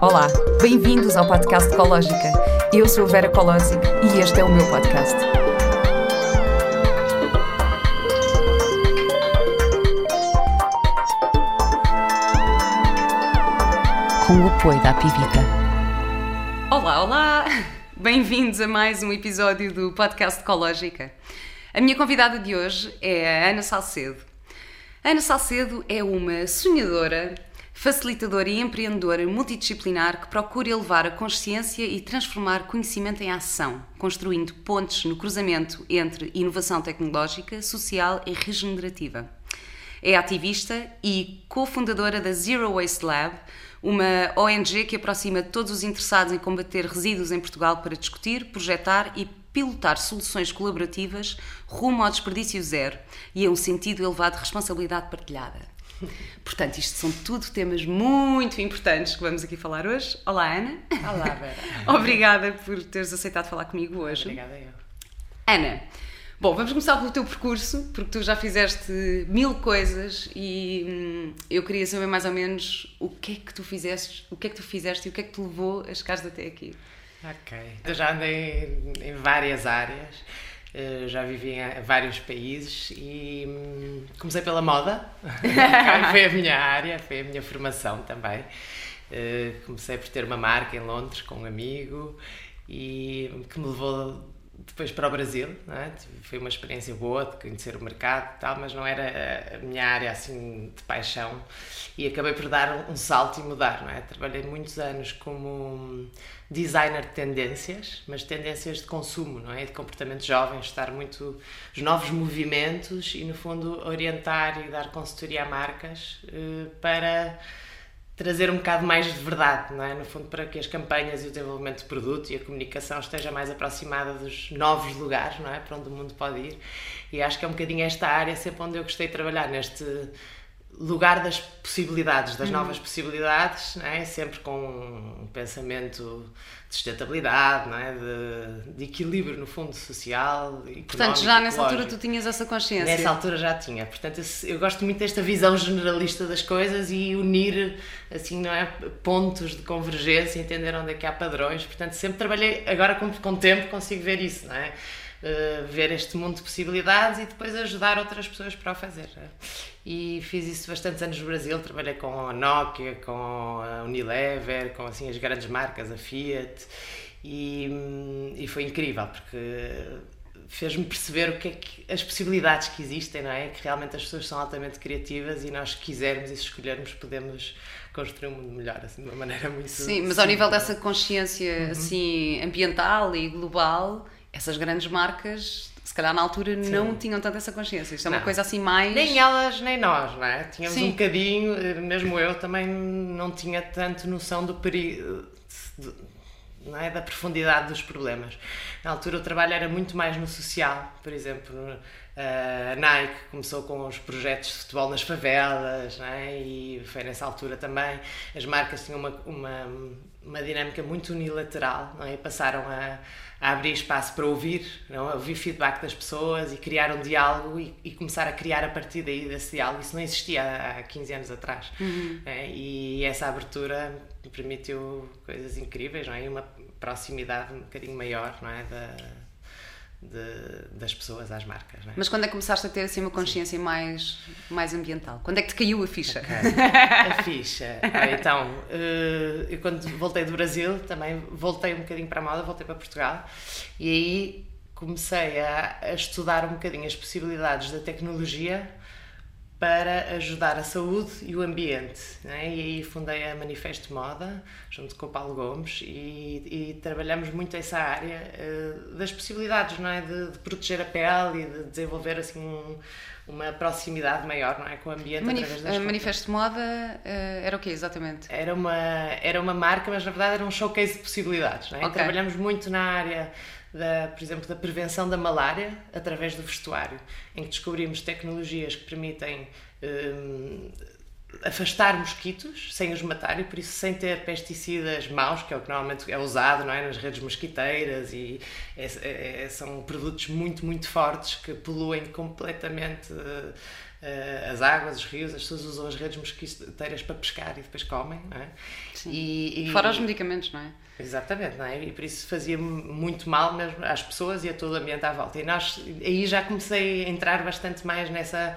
Olá, bem-vindos ao podcast Ecológica. Eu sou a Vera Colosic e este é o meu podcast. Com o apoio da Pivita. Olá, olá! Bem-vindos a mais um episódio do podcast Ecológica. A minha convidada de hoje é a Ana Salcedo. A Ana Salcedo é uma sonhadora, facilitadora e empreendedora multidisciplinar que procura elevar a consciência e transformar conhecimento em ação, construindo pontes no cruzamento entre inovação tecnológica, social e regenerativa. É ativista e cofundadora da Zero Waste Lab, uma ONG que aproxima todos os interessados em combater resíduos em Portugal para discutir, projetar e pilotar soluções colaborativas rumo ao desperdício zero e a um sentido elevado de responsabilidade partilhada. Portanto, isto são tudo temas muito importantes que vamos aqui falar hoje. Olá, Ana. Olá, Vera. Obrigada por teres aceitado falar comigo hoje. Obrigada eu. Ana, bom, vamos começar pelo teu percurso, porque tu já fizeste mil coisas e hum, eu queria saber mais ou menos o que é que tu fizeste, o que é que tu fizeste e o que é que te levou a chegares até aqui. Ok. Eu já andei em várias áreas, já vivi em vários países e hum, comecei pela moda, foi a minha área, foi a minha formação também. Eh, Comecei por ter uma marca em Londres com um amigo e que me levou depois para o Brasil, é? foi uma experiência boa de conhecer o mercado e tal, mas não era a minha área assim de paixão e acabei por dar um salto e mudar, é? Trabalhei muitos anos como designer de tendências, mas tendências de consumo, não é? De comportamento jovem, estar muito os novos movimentos e no fundo orientar e dar consultoria a marcas eh, para trazer um bocado mais de verdade, não é? No fundo, para que as campanhas e o desenvolvimento de produto e a comunicação esteja mais aproximada dos novos lugares, não é? Para onde o mundo pode ir. E acho que é um bocadinho esta área sempre onde eu gostei de trabalhar, neste lugar das possibilidades, das novas possibilidades, é? Sempre com um pensamento de sustentabilidade, é? De, de equilíbrio, no fundo, social Portanto, já nessa altura tu tinhas essa consciência. Nessa altura já tinha. Portanto, eu, eu gosto muito desta visão generalista das coisas e unir, assim, não é? Pontos de convergência, entender onde é que há padrões. Portanto, sempre trabalhei, agora com, com o tempo consigo ver isso, não é? Uh, ver este mundo de possibilidades e depois ajudar outras pessoas para o fazer. é? E fiz isso bastantes anos no Brasil, trabalhei com a Nokia, com a Unilever, com assim as grandes marcas, a Fiat, e, hum, e foi incrível porque fez-me perceber o que é que as possibilidades que existem, não é? Que realmente as pessoas são altamente criativas e nós, se quisermos e se escolhermos, podemos construir um mundo melhor, assim, de uma maneira muito Sim, mas ao nível simples. dessa consciência Uhum. assim ambiental e global, essas grandes marcas, se calhar na altura não tinham tanto essa consciência. Isto é uma Não. coisa assim mais Nem elas, nem nós, não é? Tínhamos Sim. um bocadinho, eh, mesmo eu também não tinha tanto noção do perigo, de- não é? da profundidade dos problemas. Na altura o trabalho era muito mais no social, por exemplo, a Nike começou com os projetos de futebol nas favelas, é? e foi nessa altura também. As marcas tinham uma, uma, uma dinâmica muito unilateral, é? E passaram a, a abrir espaço para ouvir, não? é? a ouvir feedback das pessoas e criar um diálogo e, e começar a criar a partir daí desse diálogo. Isso não existia há, há 15 anos atrás. é? E essa abertura permitiu coisas incríveis não é? e uma proximidade um bocadinho maior não é? da, de- das pessoas às marcas. Não é? Mas quando é que começaste a ter assim uma consciência mais, mais ambiental? Quando é que te caiu a ficha? a ficha. Ah, então, eh, eu quando voltei do Brasil, também voltei um bocadinho para a moda, voltei para Portugal e aí comecei a, a estudar um bocadinho as possibilidades da tecnologia para ajudar a saúde e o ambiente. né? E aí fundei a Manifesto Moda, junto com o Paulo Gomes, e, e trabalhamos muito essa área eh, das possibilidades, não é? De, de proteger a pele e de desenvolver assim um- uma proximidade maior, não é? Com o ambiente Manif através das. Manifesto Moda eh, era o quê, exatamente? Era uma, era uma marca, mas na verdade era um showcase de possibilidades. Não é? Ok. Trabalhamos muito na área, da, por exemplo, da prevenção da malária através do vestuário, em que descobrimos tecnologias que permitem hum, afastar mosquitos sem os matar e por isso sem ter pesticidas maus, que é o que normalmente é usado não é? nas redes mosquiteiras e é, é, é são produtos muito, muito fortes que poluem completamente uh, as águas, os rios, as pessoas usam as redes mosquiteiras para pescar e depois comem, não é? E, e, Fora os medicamentos, não é? Exatamente, não é? E por isso fazia muito mal mesmo às pessoas e a todo o ambiente à volta. E nós, aí já comecei a entrar bastante mais nessa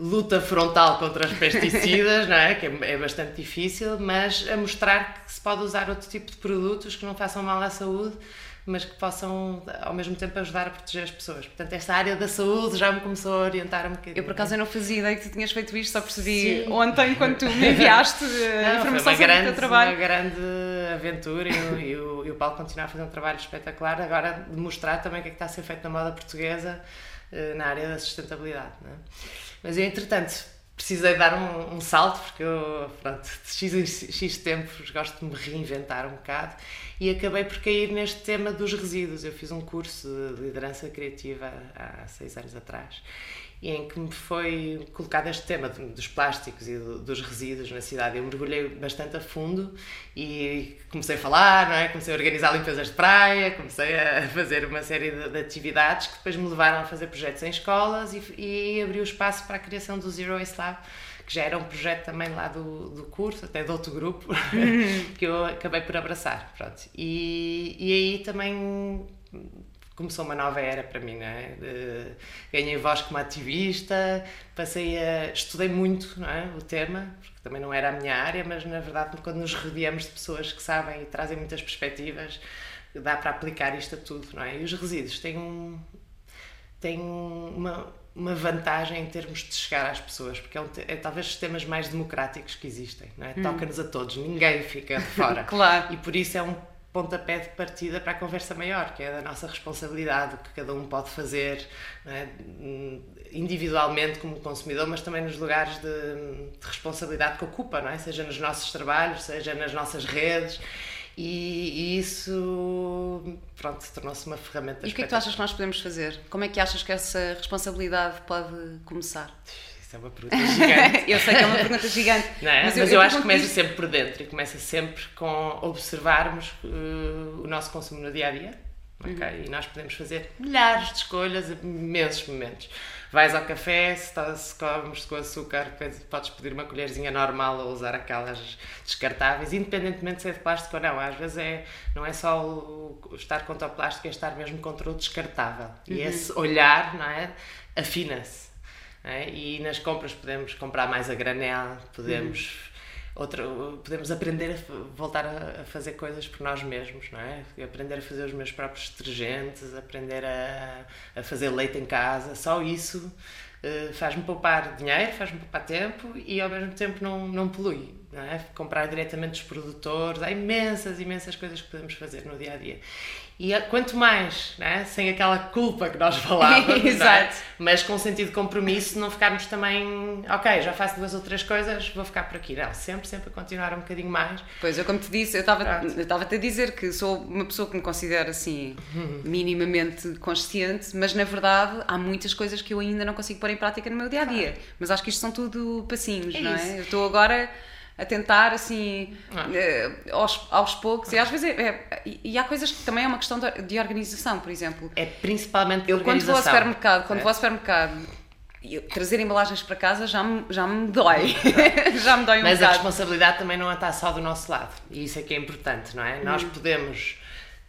luta frontal contra os pesticidas, não é? Que é, é, bastante difícil, mas a mostrar que se pode usar outro tipo de produtos que não façam mal à saúde, mas que possam ao mesmo tempo ajudar a proteger as pessoas. Portanto, esta área da saúde já me começou a orientar um bocadinho. Eu por acaso eu não fazia ideia que tu tinhas feito isto, só percebi Sim. ontem quando tu me enviaste a informação sobre grande, o teu trabalho. Uma grande aventura e, e, o, e o Paulo continua a fazer um trabalho espetacular agora de mostrar também o que é que está a ser feito na moda portuguesa eh, na área da sustentabilidade. É? Mas eu, entretanto, precisei dar um, um, salto, porque eu, pronto, de X, X tempos gosto de me reinventar um bocado e acabei por cair neste tema dos resíduos. Eu fiz um curso de liderança criativa há seis anos atrás em que me foi colocado este tema dos plásticos e dos resíduos na cidade. Eu mergulhei bastante a fundo e comecei a falar, não é? comecei a organizar limpezas de praia, comecei a fazer uma série de, de atividades que depois me levaram a fazer projetos em escolas e, e abriu espaço para a criação do Zero Waste Lab que já era um projeto também lá do, do curso, até de outro grupo, que eu acabei por abraçar. Pronto. E, e aí também começou uma nova era para mim, não é? ganhei voz como ativista, passei a estudei muito, não é, o tema, porque também não era a minha área, mas na verdade quando nos rodeamos de pessoas que sabem e trazem muitas perspectivas, dá para aplicar isto a tudo, não é? E os resíduos têm um têm uma uma vantagem em termos de chegar às pessoas, porque é, um, é talvez os temas mais democráticos que existem, não é? Hum. Toca-nos a todos, ninguém fica de fora. claro. E por isso é um pontapé de partida para a conversa maior, que é da nossa responsabilidade, o que cada um pode fazer é? individualmente como consumidor, mas também nos lugares de, de, responsabilidade que ocupa, não é? seja nos nossos trabalhos, seja nas nossas redes. E, e isso, pronto, tornou-se uma ferramenta. E o que é que tu achas que nós podemos fazer? Como é que achas que essa responsabilidade pode começar? É uma pergunta gigante. eu sei que é uma pergunta gigante. É? Mas, eu, mas eu, eu acho que começa isso. sempre por dentro e começa sempre com observarmos uh, o nosso consumo no dia a dia. Okay? Uhum. E nós podemos fazer milhares de escolhas a imensos momentos. Vais ao café, se, tá, se comes com açúcar, podes pedir uma colherzinha normal ou usar aquelas descartáveis, independentemente se é de plástico ou não. Às vezes é, não é só o, estar contra o plástico, é estar mesmo contra o descartável. Uhum. E esse olhar não é, afina-se. É? E nas compras podemos comprar mais a granel, podemos, uhum. outra, podemos aprender a voltar a, a, fazer coisas por nós mesmos, não é? Aprender a fazer os meus próprios detergentes, aprender a, a fazer leite em casa, só isso uh, faz-me poupar dinheiro, faz-me poupar tempo e ao mesmo tempo não, não polui. Não é? Comprar diretamente dos produtores, há imensas, imensas coisas que podemos fazer no dia a dia. E quanto mais, né? sem aquela culpa que nós falávamos, é? Mas com sentido de compromisso, não ficarmos também, ok, já faço duas ou três coisas, vou ficar por aqui. Não, sempre, sempre a continuar um bocadinho mais. Pois, eu como te disse, eu estava-te a dizer que sou uma pessoa que me considero assim, minimamente consciente, mas na verdade há muitas coisas que eu ainda não consigo pôr em prática no meu dia a dia. Claro. Mas acho que isto são tudo passinhos, é não é? Isso. Eu estou agora a tentar assim uh, aos, aos poucos e às vezes é, é, e há coisas que também é uma questão de, de organização por exemplo é principalmente eu quando vou ao supermercado quando é. vou ao supermercado trazer embalagens para casa já me, já me dói já me dói um mas bocado. a responsabilidade também não está só do nosso lado e isso é que é importante não é nós hum. podemos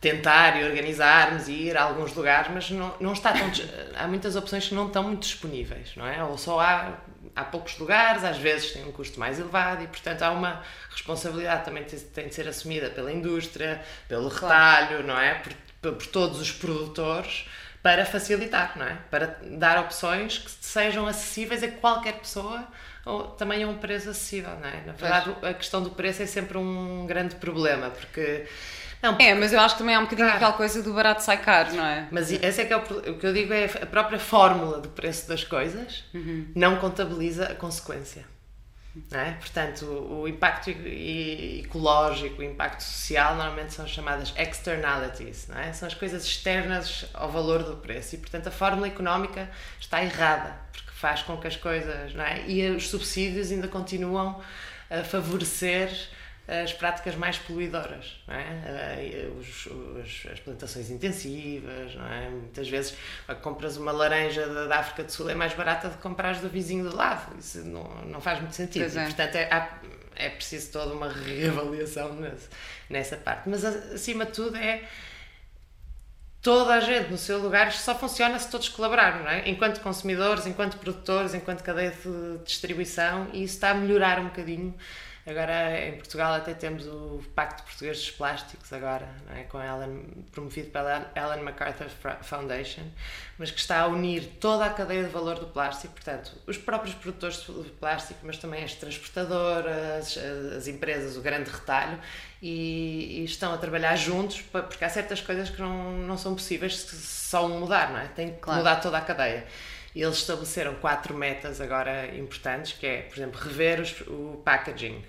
tentar e organizarmos e ir a alguns lugares, mas não, não está tão, há muitas opções que não estão muito disponíveis, não é? Ou só há há poucos lugares, às vezes tem um custo mais elevado e, portanto, há uma responsabilidade também que tem de ser assumida pela indústria, pelo retalho, não é? Por, por todos os produtores para facilitar, não é? Para dar opções que sejam acessíveis a qualquer pessoa ou também a um preço acessível, não é? Na verdade, a questão do preço é sempre um grande problema, porque não, é, mas eu acho que também há um bocadinho aquela coisa do barato sai caro, não é? Mas esse é que é o, o que eu digo é a própria fórmula do preço das coisas uhum. não contabiliza a consequência. É? Portanto, o, o impacto ecológico, o impacto social, normalmente são chamadas externalities, não é? são as coisas externas ao valor do preço e, portanto, a fórmula económica está errada, porque faz com que as coisas, não é? E os subsídios ainda continuam a favorecer as práticas mais poluidoras, é? Os, os, as plantações intensivas, é? Muitas vezes compras uma laranja da, da África do Sul é mais barata do que comprar do vizinho do lado. Isso não, não faz muito sentido. É. E, portanto, é, há, é preciso toda uma reavaliação nesse, nessa parte. Mas, acima de tudo, é toda a gente no seu lugar só funciona se todos colaborarem, é? Enquanto consumidores, enquanto produtores, enquanto cadeia de distribuição, e isso está a melhorar um bocadinho Agora em Portugal até temos o Pacto Português dos Plásticos agora, é? com Ellen, promovido pela Ellen MacArthur Foundation, mas que está a unir toda a cadeia de valor do plástico, portanto, os próprios produtores de plástico, mas também as transportadoras, as empresas, o grande retalho, e, e estão a trabalhar juntos, porque há certas coisas que não, não são possíveis se só mudar, não é? Tem que claro. mudar toda a cadeia. E eles estabeleceram quatro metas agora importantes, que é, por exemplo, rever os, o packaging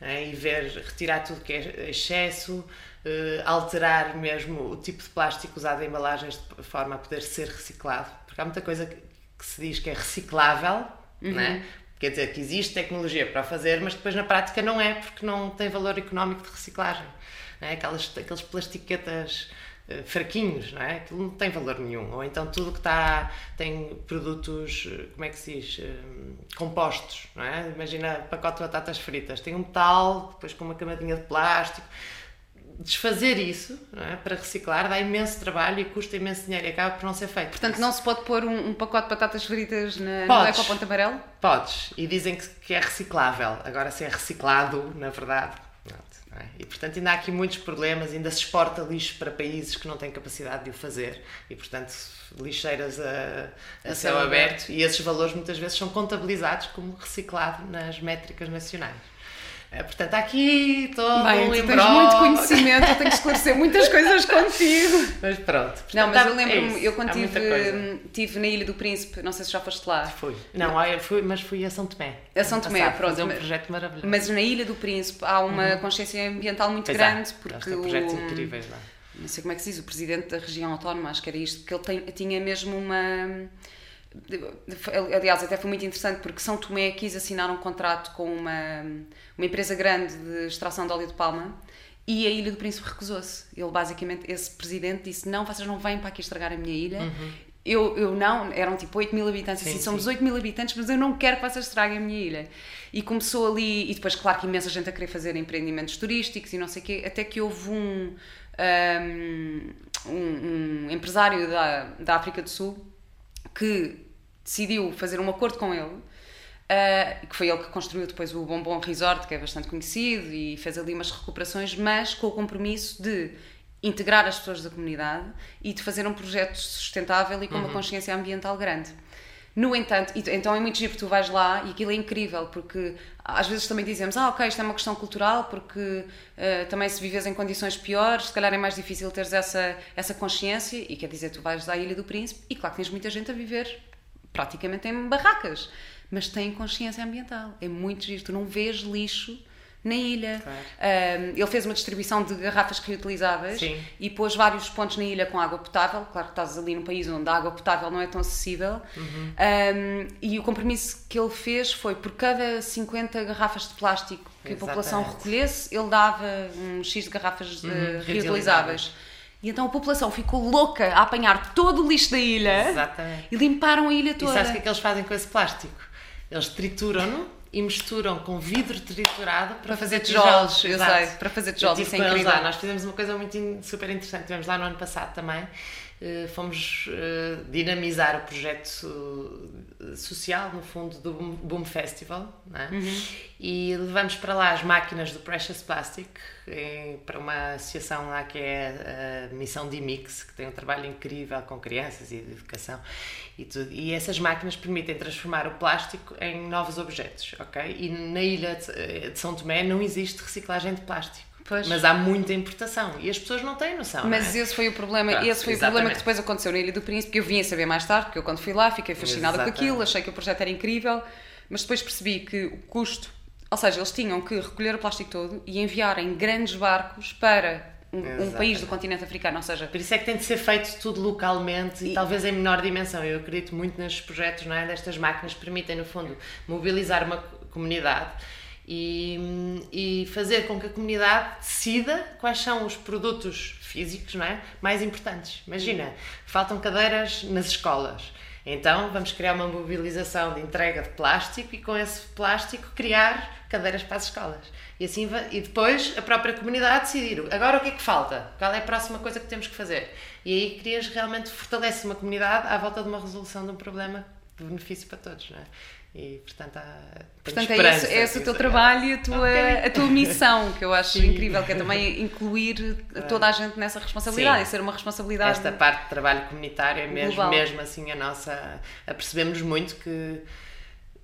né, e ver, retirar tudo que é excesso, uh, alterar mesmo o tipo de plástico usado em embalagens de forma a poder ser reciclado, porque há muita coisa que, que se diz que é reciclável, uhum. né? quer dizer que existe tecnologia para fazer, mas depois na prática não é, porque não tem valor económico de reciclagem. Né? Aquelas, aqueles plastiquetas eh, fraquinhos, não é? Aquilo não tem valor nenhum. Ou então tudo que está tem produtos, eh, como é que se diz, eh, compostos, não é? Imagina pacote de batatas fritas, tem um metal, depois com uma camadinha de plástico. Desfazer isso é? para reciclar dá imenso trabalho e custa imenso dinheiro e acaba por não ser feito. Portanto, não se pode pôr um, um pacote de batatas fritas na, Podes. no Ecoponto Amarelo? Podes, e dizem que, que é reciclável. Agora, se é reciclado, na verdade, é? E portanto ainda há aqui muitos problemas, ainda se exporta lixo para países que não têm capacidade de o fazer e portanto lixeiras a, a, a céu, aberto. aberto e esses valores muitas vezes são contabilizados como reciclado nas métricas nacionais. É, portanto, aqui todo Bem, um tu tens muito conhecimento, eu tenho que esclarecer muitas coisas contigo. Mas pronto. Portanto, não, mas eu lembro-me, é eu quando tive, tive na Ilha do Príncipe, não sei se já foste lá. Fui. Não, eu fui, mas fui a São Tomé. A São Tomé, passado, pronto. É um projeto maravilhoso. Mas na Ilha do Príncipe há uma uhum. consciência ambiental muito pois grande. Há. Porque tem projetos o, incríveis lá. Não sei como é que se diz, o presidente da região autónoma, acho que era isto, que ele tem, tinha mesmo uma aliás, até foi muito interessante porque São Tomé quis assinar um contrato com uma, uma empresa grande de extração de óleo de palma e a Ilha do Príncipe recusou-se. Ele basicamente, esse presidente disse: Não, vocês não vêm para aqui estragar a minha ilha. Uhum. Eu, eu não, eram tipo 8 mil habitantes, sim, assim, somos sim. 8 mil habitantes, mas eu não quero que vocês estraguem a minha ilha. E começou ali, e depois, claro que imensa gente a querer fazer empreendimentos turísticos e não sei o quê, até que houve um, um, um empresário da, da África do Sul que decidiu fazer um acordo com ele, uh, que foi ele que construiu depois o Bombom Resort, que é bastante conhecido, e fez ali umas recuperações, mas com o compromisso de integrar as pessoas da comunidade e de fazer um projeto sustentável e com uhum. uma consciência ambiental grande. No entanto, então é muito giro tu vais lá e aquilo é incrível, porque às vezes também dizemos, ah, ok, isto é uma questão cultural, porque uh, também se vives em condições piores, se calhar é mais difícil teres essa, essa consciência, e quer dizer, tu vais à Ilha do Príncipe e claro que tens muita gente a viver praticamente em barracas, mas têm consciência ambiental. É muito giro, tu não vês lixo na ilha. Claro. Um, ele fez uma distribuição de garrafas reutilizáveis Sim. e pôs vários pontos na ilha com água potável. Claro que estás ali num país onde a água potável não é tão acessível. Uhum. Um, e o compromisso que ele fez foi por cada 50 garrafas de plástico que Exatamente. a população recolhesse, ele dava um X de garrafas uhum. uh, reutilizáveis. E então a população ficou louca a apanhar todo o lixo da ilha Exatamente. e limparam a ilha toda. E sabes o que é que eles fazem com esse plástico? Eles trituram-no e misturam com vidro triturado para, para fazer, tijolos. tijolos. Eu sei, para fazer tijolos. Isso é incrível. Lá. Nós fizemos uma coisa muito super interessante. Tivemos lá no ano passado também. Uh, fomos uh, dinamizar o projeto social, no fundo, do Boom Festival. É? Uhum. E levamos para lá as máquinas do Precious Plastic para uma associação lá que é a Missão Dimix, que tem um trabalho incrível com crianças e educação e tudo. E essas máquinas permitem transformar o plástico em novos objetos, ok? E na ilha eh, de São Tomé não existe reciclagem de plástico. Pois. Mas há muita importação e as pessoas não têm noção. Mas é? esse foi o problema, Pronto, esse foi exatamente. o problema que depois aconteceu na Ilha do Príncipe, que eu vim a saber mais tarde, porque eu quando fui lá fiquei fascinada exatamente. com aquilo, achei que o projeto era incrível, mas depois percebi que o custo, ou seja, eles tinham que recolher o plástico todo e enviar em grandes barcos para um, um, país do continente africano, ou seja... Por isso é que tem de ser feito tudo localmente e, e talvez em menor dimensão. Eu acredito muito nestes projetos, não é? Destas máquinas que permitem, no fundo, mobilizar uma comunidade e, e fazer com que a comunidade decida quais são os produtos físicos não é? mais importantes. Imagina, faltam cadeiras nas escolas. Então vamos criar uma mobilização de entrega de plástico e com esse plástico criar cadeiras para as escolas. E assim e depois a própria comunidade decidir agora o que é que falta, qual é a próxima coisa que temos que fazer. E aí crias realmente fortalece uma comunidade à volta de uma resolução de um problema de benefício para todos, não é? E, portanto, há, portanto é esse, é esse o teu trabalho e a tua, okay. a tua missão, que eu acho Sim. incrível, que é também incluir toda a gente nessa responsabilidade Sim. e ser uma responsabilidade. Esta parte de trabalho comunitário é mesmo, mesmo assim a nossa. Apercebemos muito que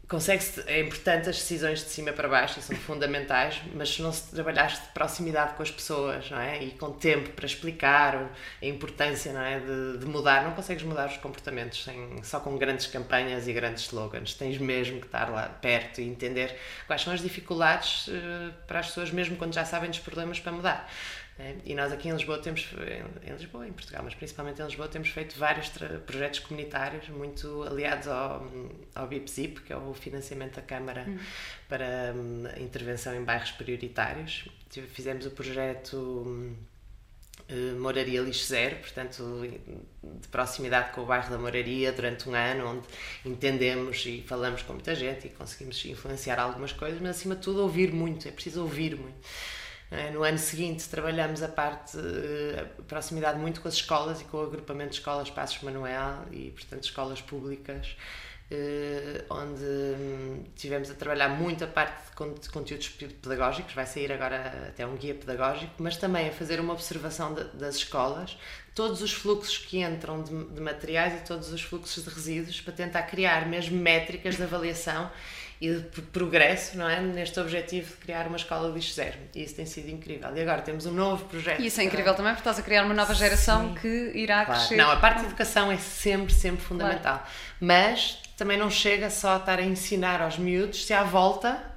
consegue-se, é importante as decisões de cima para baixo, são fundamentais, mas se não se trabalhares de proximidade com as pessoas, não é? E com tempo para explicar a importância, não é? De, de mudar, não consegues mudar os comportamentos sem, só com grandes campanhas e grandes slogans. Tens mesmo que estar lá perto e entender quais são as dificuldades uh, para as pessoas, mesmo quando já sabem dos problemas para mudar. É, e nós aqui em Lisboa temos, em Lisboa, em Portugal, mas principalmente em Lisboa, temos feito vários projetos comunitários muito aliados ao, ao BIPZIP, que é o financiamento da Câmara hum. para um, intervenção em bairros prioritários. Fizemos o projeto uh, Moraria Lixo Zero, portanto, de proximidade com o bairro da Moraria durante um ano, onde entendemos e falamos com muita gente e conseguimos influenciar algumas coisas, mas acima de tudo ouvir muito, é preciso ouvir muito. É? No ano seguinte trabalhamos a parte, eh, a proximidade muito com as escolas e com o agrupamento de escolas Passos Manuel e, portanto, escolas públicas, eh, onde hum, tivemos a trabalhar muito a parte de conteúdos pedagógicos, vai sair agora até um guia pedagógico, mas também a fazer uma observação das escolas, todos os fluxos que entram de, de materiais e todos os fluxos de resíduos, para tentar criar mesmo métricas de avaliação e de progresso, não é? Neste objetivo de criar uma escola de lixo zero. E isso tem sido incrível. E agora temos um novo projeto. E isso é incrível para... também, porque estás a criar uma nova geração Sim. que irá claro. crescer. Não, a parte de educação é sempre, sempre fundamental. Claro. Mas também não chega só a estar a ensinar aos miúdos se à volta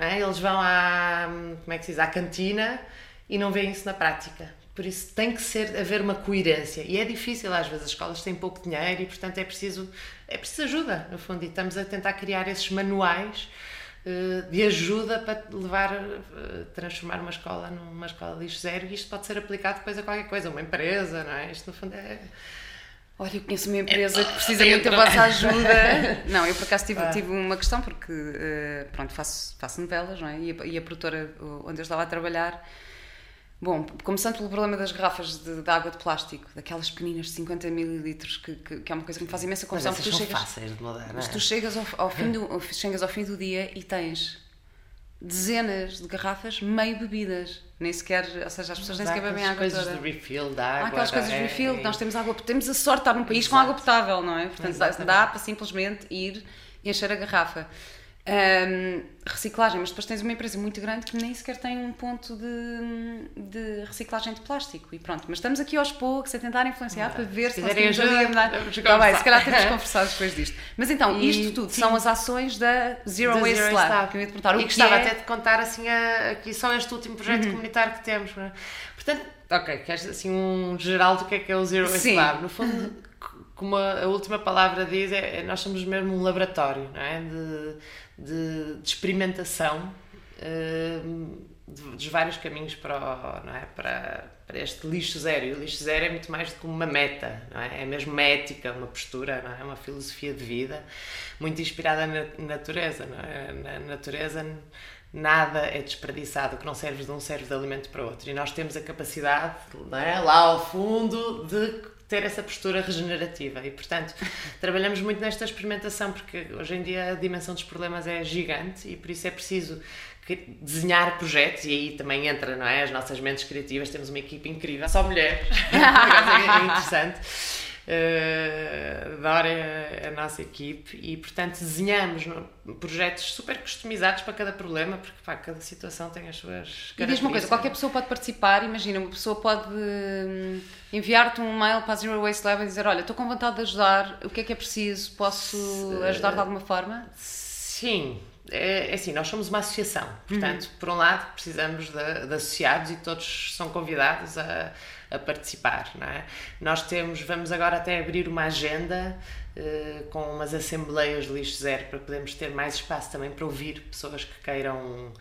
é? eles vão à, como é que se diz, à cantina e não veem isso na prática. Por isso tem que ser haver uma coerência. E é difícil, às vezes, as escolas têm pouco dinheiro e, portanto, é preciso, é preciso ajuda, no fundo. E estamos a tentar criar esses manuais uh, de ajuda para levar, uh, transformar uma escola numa escola de lixo zero. E isto pode ser aplicado depois a qualquer coisa, uma empresa, não é? Isto, no fundo, é. Olha, eu conheço uma empresa que precisa muito da vossa ajuda. Não, eu por acaso tive, ah. tive uma questão, porque, uh, pronto, faço, faço novelas, não é? E a, e a produtora onde eu estava a trabalhar Bom, começando pelo problema das garrafas de, de água de plástico, daquelas pequeninas de 50 mililitros, que, que, que, é uma coisa que me faz imensa confusão. Mas tu são chegas, fáceis de mudar, Mas é? tu chegas ao, ao, fim do, chegas ao fim do dia e tens dezenas de garrafas meio bebidas. Nem sequer, ou seja, as pessoas nem sequer bebem água coisas toda. de refill da água. Há aquelas coisas de refill, é, nós temos água, temos a sorte de estar num país Exato. com água potável, não é? Portanto, Exatamente. dá para simplesmente ir e encher a garrafa. Um, reciclagem, mas depois tens uma empresa muito grande que nem sequer tem um ponto de, de reciclagem de plástico e pronto, mas estamos aqui aos poucos a tentar influenciar para ver se conseguimos ajudar. Tá bem, se calhar temos conversado depois disto. Mas então, e, isto tudo sim. são as ações da Zero da Waste Zero Lab, Lab. que eu ia te perguntar. O e que gostava é... até de contar assim a, aqui só este último projeto uhum. comunitário que temos. É? Portanto, ok, queres assim um geral do que é que é o Zero Waste sim. Lab? No fundo, como a, a última palavra diz, é, é, nós somos mesmo um laboratório, não é? De, de, de experimentação uh, vários caminhos para, o, não é? para, para este lixo zero. E o lixo zero é muito mais do que uma meta, não é? é mesmo uma ética, uma postura, não é? uma filosofia de vida muito inspirada na natureza. Não é? Na natureza nada é desperdiçado, que não serve de um serve de alimento para outro. E nós temos a capacidade, é? lá ao fundo, de ter essa postura regenerativa. E, portanto, trabalhamos muito nesta experimentação porque hoje em dia a dimensão dos problemas é gigante e por isso é preciso desenhar projetos e aí também entra, não é? As nossas mentes criativas, temos uma equipe incrível, só mulheres, é interessante uh, adoro a, a, nossa equipe e, portanto, desenhamos projetos super customizados para cada problema, porque pá, cada situação tem as suas E diz-me uma coisa, qualquer pessoa pode participar, imagina, uma pessoa pode hum, enviar-te um mail para a Zero Waste Lab e dizer, olha, estou com vontade de ajudar, o que é que é preciso, posso ajudar de alguma forma? Sim, é, é assim, nós somos uma associação, portanto, uhum. por um lado precisamos de, de, associados e todos são convidados a, a participar, não é? Nós temos, vamos agora até abrir uma agenda uh, com umas assembleias de lixo zero para podermos ter mais espaço também para ouvir pessoas que queiram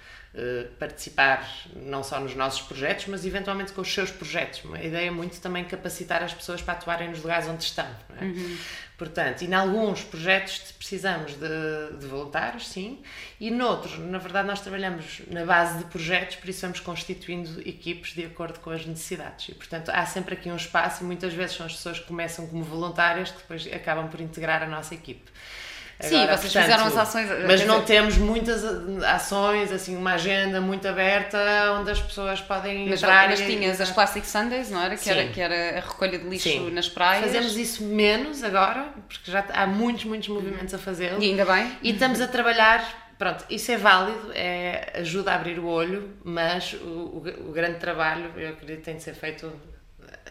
participar não só nos nossos projetos, mas eventualmente com os seus projetos. A ideia é muito também capacitar as pessoas para atuarem nos lugares onde estão. É? Uhum. Portanto, e em alguns projetos precisamos de, de, voluntários, sim, e noutros, na verdade, nós trabalhamos na base de projetos, por isso vamos constituindo equipes de acordo com as necessidades. E, portanto, há sempre aqui um espaço e muitas vezes são as pessoas que começam como voluntárias que depois acabam por integrar a nossa equipe. Sim, Agora, vocês portanto, fizeram as ações. Mas não temos muitas ações, assim, uma agenda muito aberta onde as pessoas podem mas, entrar. Mas tinhas as Plastic Sundays, não era? Que, era? que era a recolha de lixo Sim. nas praias. Fazemos isso menos agora, porque já há muitos, muitos movimentos a fazê-lo. E ainda bem. E estamos a trabalhar pronto, isso é válido, é, ajuda a abrir o olho, mas o, o, o, grande trabalho, eu acredito, tem de ser feito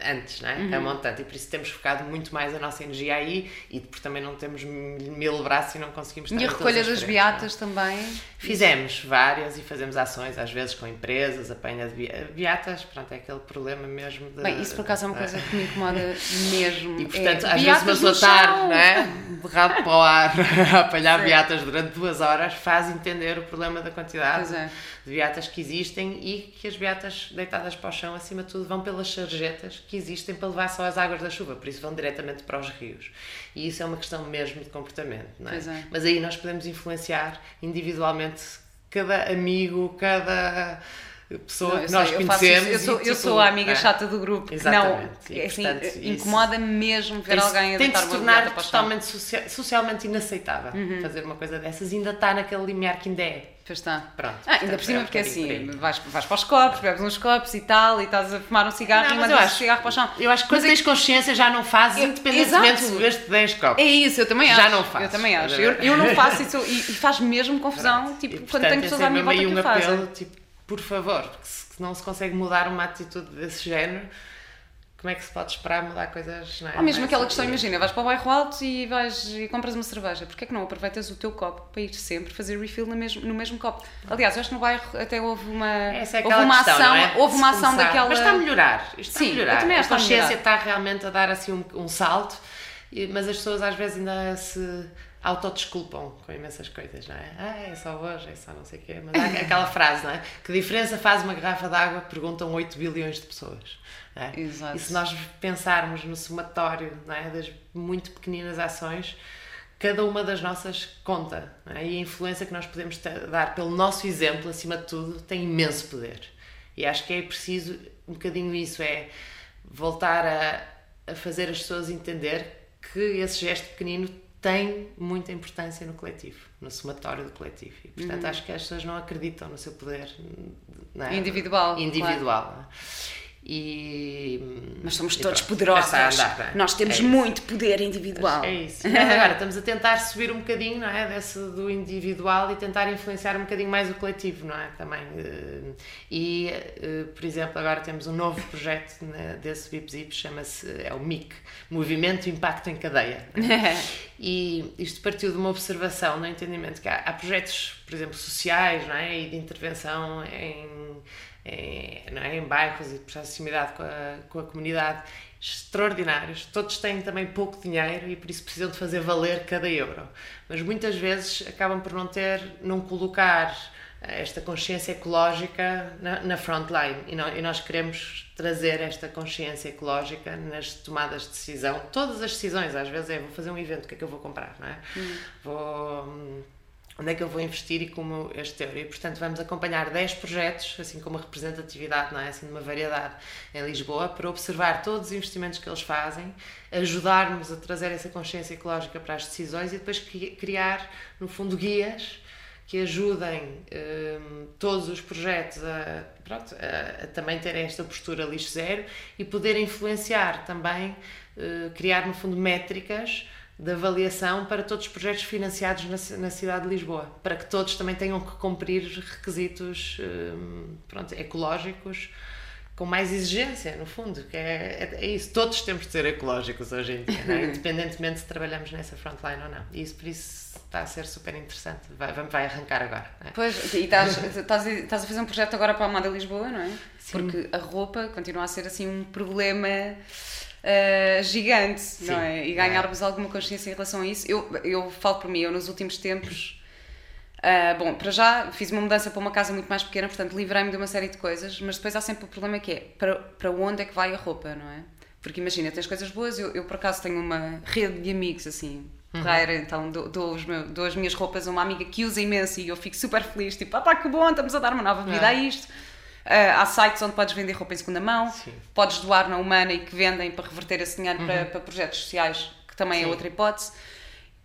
antes, não é? Uhum. A montante. E por isso temos focado muito mais a nossa energia aí e porque também não temos mil braços e não conseguimos estar E a recolha das beatas é? também? Fizemos várias e fazemos ações, às vezes com empresas, apanha de beatas, pronto, é aquele problema mesmo de... Bem, isso por acaso é uma coisa que me incomoda mesmo. E portanto, é, às vezes uma pessoa estar, não é? De rabo para o ar, a apanhar Sim. beatas durante duas horas, faz entender o problema da quantidade é. De beatas que existem e que as beatas deitadas para o chão, acima de tudo, vão pelas sarjetas que existem para levar só as águas da chuva, por isso vão diretamente para os rios. E isso é uma questão mesmo de comportamento, não é? é. Mas aí nós podemos influenciar individualmente cada amigo, cada pessoa não, que nós sei, conhecemos. Eu, sou, eu tipo, sou a amiga é? chata do grupo. Exatamente. Não, e, assim, incomoda-me mesmo ver tem, alguém a Tem de se tornar totalmente socialmente inaceitável uhum. fazer uma coisa dessas. Ainda está naquele limiar que ainda é. Pois está. Pronto. Ah, ainda por cima, é porque é assim, vais, vais para os copos, bebes uns copos e tal, e estás a fumar um cigarro não, e mandas o cigarro para o chão. Eu acho que quando mas tens é... consciência já não fazes, eu, independentemente se bebeste 10 copos. É isso, eu também acho. Já não faço. Eu também acho. Eu, eu não faço isso e, e faz mesmo confusão, Pronto. tipo, e, portanto, quando tenho pessoas à minha volta que um apelo, tipo, por favor, porque se não se consegue mudar uma atitude desse género, como é que se pode esperar mudar coisas, não é? Ou mesmo aquela questão, imagina, vais para o bairro alto e vais e compras uma cerveja, porquê é que não aproveitas o teu copo para ir sempre fazer refill no mesmo, no mesmo copo? Aliás, eu acho que no bairro até houve uma, Essa é houve uma questão, ação, é? houve uma ação daquela... Mas está a melhorar, isto está Sim, a melhorar. Eu a consciência está realmente a dar assim um, um salto, mas as pessoas às vezes ainda se autodesculpam com imensas coisas, não é? Ah, é só hoje, é só não sei o quê. Mas há aquela frase, não é? Que diferença faz uma garrafa de água? Perguntam 8 bilhões de pessoas. É? Exato. E se nós pensarmos no somatório é? das muito pequeninas ações, cada uma das nossas conta. É? E a influência que nós podemos dar pelo nosso exemplo, acima de tudo, tem imenso poder. E acho que é preciso um bocadinho isso, é voltar a, a fazer as pessoas entender que esse gesto pequenino tem muita importância no coletivo, no somatório do coletivo. E, portanto, uhum. acho que as pessoas não acreditam no seu poder é? individual. Individual. Claro. E, Mas somos todos pronto, poderosos. Andar, Nós temos é muito poder individual. É isso. Nós agora estamos a tentar subir um bocadinho, não é? Desse do individual e tentar influenciar um bocadinho mais o coletivo, não é? Também. Eh, e, eh, por exemplo, agora temos um novo projeto né, desse BIPZIP, chama-se é o MIC Movimento Impacto em Cadeia. É? e isto partiu de uma observação no entendimento que há, há projetos, por exemplo, sociais, não é? E de intervenção em em, é, em bairros e proximidade com a, com a comunidade extraordinários. Todos têm também pouco dinheiro e por isso precisam de fazer valer cada euro. Mas muitas vezes acabam por não ter, não colocar esta consciência ecológica na, na frontline e, e nós queremos trazer esta consciência ecológica nas tomadas de decisão, todas as decisões, às vezes é vou fazer um evento, o que é que eu vou comprar, não é? Hum. Vou hum, onde é que eu vou investir e como este euro. E, portanto, vamos acompanhar 10 projetos, assim como a representatividade, não é? Assim, uma variedade em Lisboa, para observar todos os investimentos que eles fazem, ajudar-nos a trazer essa consciência ecológica para as decisões e depois criar, no fundo, guias que ajudem um, todos os projetos a, pronto, a, a, também terem esta postura lixo zero e poder influenciar também, uh, criar, no fundo, métricas de avaliação para todos os projetos financiados na, na, cidade de Lisboa, para que todos também tenham que cumprir requisitos um, pronto, ecológicos com mais exigência, no fundo, que é, é, é, isso. Todos temos de ser ecológicos hoje em dia, é? independentemente se trabalhamos nessa frontline ou não. E isso, por isso, está a ser super interessante. Vai, vai arrancar agora. É? Pois, e estás, estás, estás, a fazer um projeto agora para a Amada Lisboa, não é? Sim. Porque a roupa continua a ser assim um problema uh, gigante, Sim. não é? E ganharmos alguma consciência em relação a isso. Eu, eu falo por mim, eu nos últimos tempos Uh, bom, para já fiz uma mudança para uma casa muito mais pequena, portanto livrei-me de uma série de coisas, mas depois há sempre o problema que é para, para onde é que vai a roupa, não é? Porque imagina, tens coisas boas, eu, eu por acaso tenho uma rede de amigos assim, uhum. então dou, dou, dou as minhas roupas a uma amiga que usa imenso e eu fico super feliz, tipo, ah pá, que bom, estamos a dar uma nova vida é. a isto. Uh, há sites onde podes vender roupa em segunda mão, Sim. podes doar na Humana e que vendem para reverter esse dinheiro uhum. para, para projetos sociais, que também é Sim. é outra hipótese.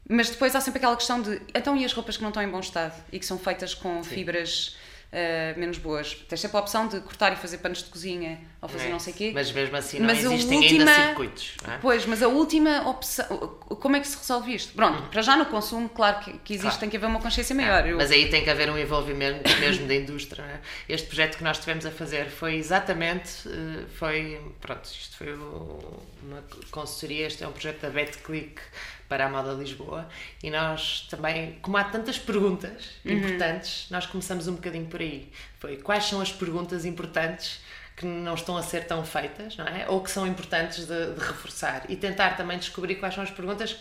Mas depois há sempre aquela questão de então e as roupas que não estão em bom estado e que são feitas com Sim. fibras uh, menos boas? Tens sempre a opção de cortar e fazer panos de cozinha ou fazer é. não sei o quê. Mas mesmo assim não mas existem última, ainda circuitos. É? Pois, mas a última opção. Como é que se resolve isto? Pronto, hum. para já no consumo, claro que, que existe, claro. tem que haver uma consciência maior. É. Mas aí tem que haver um envolvimento mesmo da indústria. É? Este projeto que nós tivemos a fazer foi exatamente. Eh, foi. Pronto, isto foi uma consultoria, este é um projeto da BetClick para a Moda Lisboa e nós também, como há tantas perguntas uhum. importantes, nós começamos um bocadinho por aí. Foi quais são as perguntas importantes que não estão a ser tão feitas, não é? Ou que são importantes de, de reforçar e tentar também descobrir quais são as perguntas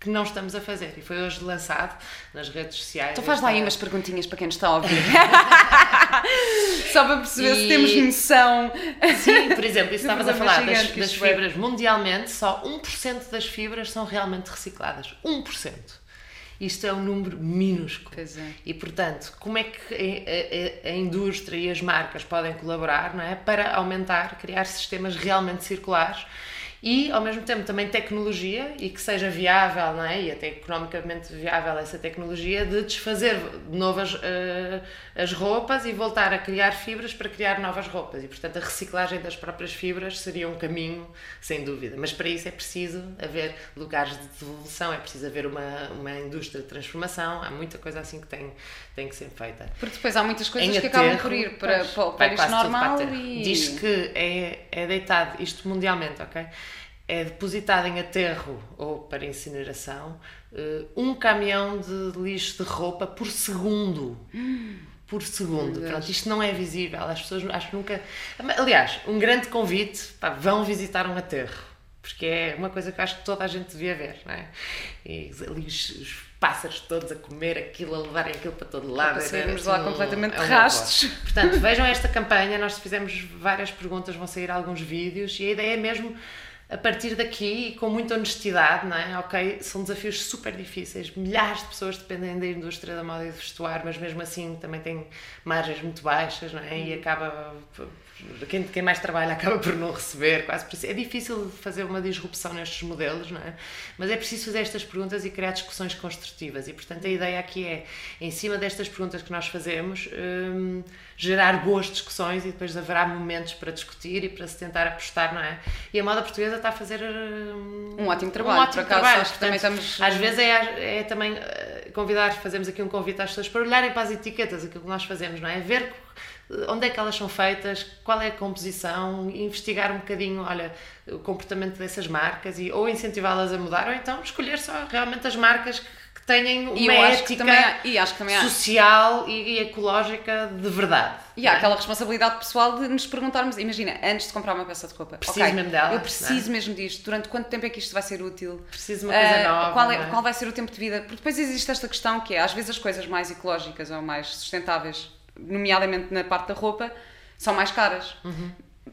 que não estamos a fazer. E foi hoje lançado nas redes sociais. Então faz lá aí umas perguntinhas para quem nos está a ouvir. Só para perceber e... se temos noção. Sim, por exemplo, isso estavas a falar das, das fibras. Mundialmente, só 1% das fibras são realmente recicladas. 1%. Isto é um número minúsculo. É. E, portanto, como é que a, a, a, indústria e as marcas podem colaborar não é, para aumentar, criar sistemas realmente circulares e ao mesmo tempo também tecnologia e que seja viável não é? e até economicamente viável essa tecnologia de desfazer de novo as, uh, as roupas e voltar a criar fibras para criar novas roupas e portanto a reciclagem das próprias fibras seria um caminho sem dúvida, mas para isso é preciso haver lugares de devolução, é preciso haver uma, uma indústria de transformação, há muita coisa assim que tem, tem que ser feita. Porque depois há muitas coisas em que aterro, acabam por ir para, pois, para, para o normal e... Diz que é, é deitado, isto mundialmente, ok? É depositado em aterro ou para incineração uh, um caminhão de lixo de roupa por segundo. Por segundo. Pronto, isto não é visível. As pessoas acho que nunca. Aliás, um grande convite: pá, vão visitar um aterro. Porque é uma coisa que acho que toda a gente devia ver, não é? E ali os, os pássaros todos a comer aquilo, a levarem aquilo para todo lado. Para sairmos lá completamente é rastos. Portanto, vejam esta campanha, nós fizemos várias perguntas, vão sair alguns vídeos e a ideia é mesmo a partir daqui, com muita honestidade, não é? Ok, são desafios super difíceis, milhares de pessoas dependem da indústria da moda e do vestuário, mas mesmo assim também tem margens muito baixas, não é? E uhum. acaba quem, quem mais trabalha acaba por não receber, quase por isso. É difícil fazer uma disrupção nestes modelos, não é? Mas é preciso fazer estas perguntas e criar discussões construtivas. E, portanto, a ideia aqui é, em cima destas perguntas que nós fazemos, hum, gerar boas discussões e depois haverá momentos para discutir e para se tentar apostar, não é? E a moda portuguesa está a fazer hum, um ótimo trabalho. Um ótimo trabalho. Portanto, também estamos... Às vezes é, é também eh, convidar, fazemos aqui um convite às pessoas para olharem para as etiquetas, aquilo que nós fazemos, não é? Ver onde é que elas são feitas, qual é a composição, investigar um bocadinho, olha, o comportamento dessas marcas e ou incentivá-las a mudar ou então escolher só realmente as marcas que tenhem uma ética há, social e, ecológica de verdade. E há é? aquela responsabilidade pessoal de nos perguntarmos, imagina, antes de comprar uma peça de roupa, preciso okay, mesmo dela, eu preciso é? mesmo disto, durante quanto tempo é que isto vai ser útil? Preciso uma coisa uh, nova. Qual, é, é, qual vai ser o tempo de vida? Porque depois existe esta questão que é, às vezes as coisas mais ecológicas ou mais sustentáveis nomeadamente na parte da roupa, são mais caras. Uhum.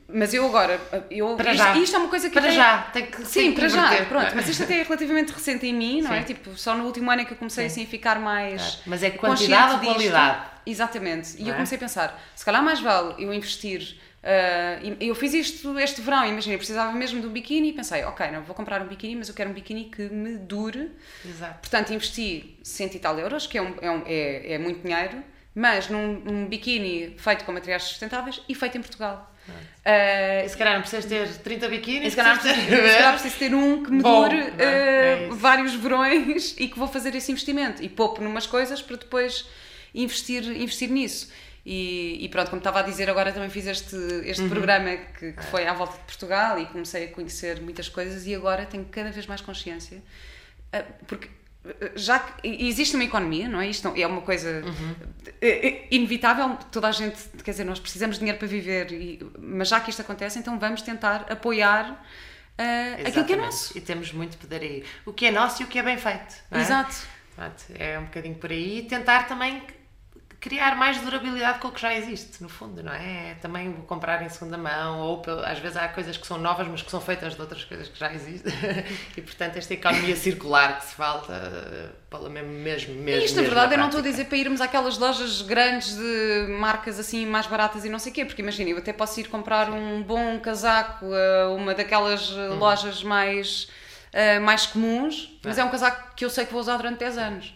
Mas eu agora, eu, para isto, já. isto é uma coisa que. Para já, tem que Sim, para já, pronto. Mas isto até é relativamente recente em mim, não é? Sim. é? Tipo, só no último ano é que eu comecei Sim. assim a ficar mais. Claro. Mas é quantidade ou qualidade? Exatamente. E eu é? comecei a pensar, se calhar mais vale eu investir. Uh, eu fiz isto este verão, imagina, eu precisava mesmo de um biquíni e pensei, ok, não vou comprar um biquíni, mas eu quero um biquíni que me dure. Exato. Portanto, investi 100 e tal euros, que é, um, é, um, é, é muito dinheiro mas num um biquíni feito com materiais sustentáveis e feito em Portugal. Uh, e se calhar não precisas ter 30 biquínis, se calhar, preciso, se calhar preciso ter um que me Bom, dure uh, é vários verões e que vou fazer esse investimento e poupo numas coisas para depois investir, investir nisso. E, e, pronto, como estava a dizer, agora também fiz este, este uhum. programa que, que, foi à volta de Portugal e comecei a conhecer muitas coisas e agora tenho cada vez mais consciência. Ah, porque ah, já que existe uma economia, não é? Isto é uma coisa uhum. inevitável, toda a gente, quer dizer, nós precisamos de dinheiro para viver, e, mas já que isto acontece, então vamos tentar apoiar uh, aquilo que é nosso. E temos muito poder aí. O que é nosso e o que é bem feito. É? Exato. É um bocadinho por aí. E tentar também criar mais durabilidade com o que já existe, no fundo, não é? é também comprar em segunda mão, ou às vezes há coisas que são novas, mas que são feitas de outras coisas que já existem. e portanto, esta economia circular que se falta, fala mesmo, mesmo, mesmo. Isto, na verdade, eu não estou a dizer para irmos àquelas lojas grandes de marcas assim mais baratas e não sei o quê, porque imagina, eu até posso ir comprar um bom casaco a uma daquelas hum. lojas mais. Uh, mais comuns, mas é. é um casaco que eu sei que vou usar durante 10 anos.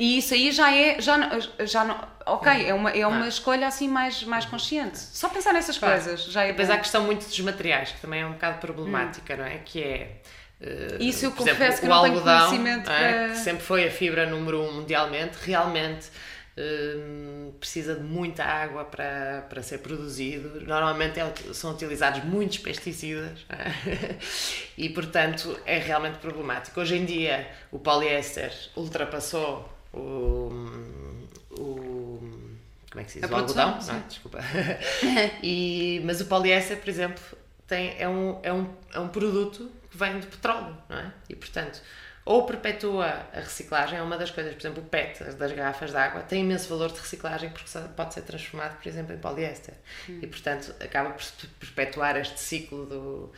E isso aí já é, já, já não, ok, é uma, é uma escolha assim mais, mais consciente. Só pensar nessas claro. coisas já é Depois bom. há a questão muito dos materiais, que também é um bocado problemática, hum. não é? Que é... Uh, Isso eu confesso exemplo, que não algodão, tenho conhecimento é? para... que sempre foi a fibra número um mundialmente, realmente uh, precisa de muita água para, para ser produzido. Normalmente é, são utilizados muitos pesticidas é? e, portanto, é realmente problemático. Hoje em dia, o poliéster ultrapassou o, o como é que se diz? A o algodão? Não, desculpa. e, mas o poliéster, por exemplo, tem, é, um, é, um, é um produto que vem de petróleo, não é? E portanto, ou perpetua a reciclagem, é uma das coisas, por exemplo, o PET das garrafas de água tem imenso valor de reciclagem porque pode ser transformado, por exemplo, em poliéster. Hum. E portanto, acaba por perpetuar este ciclo do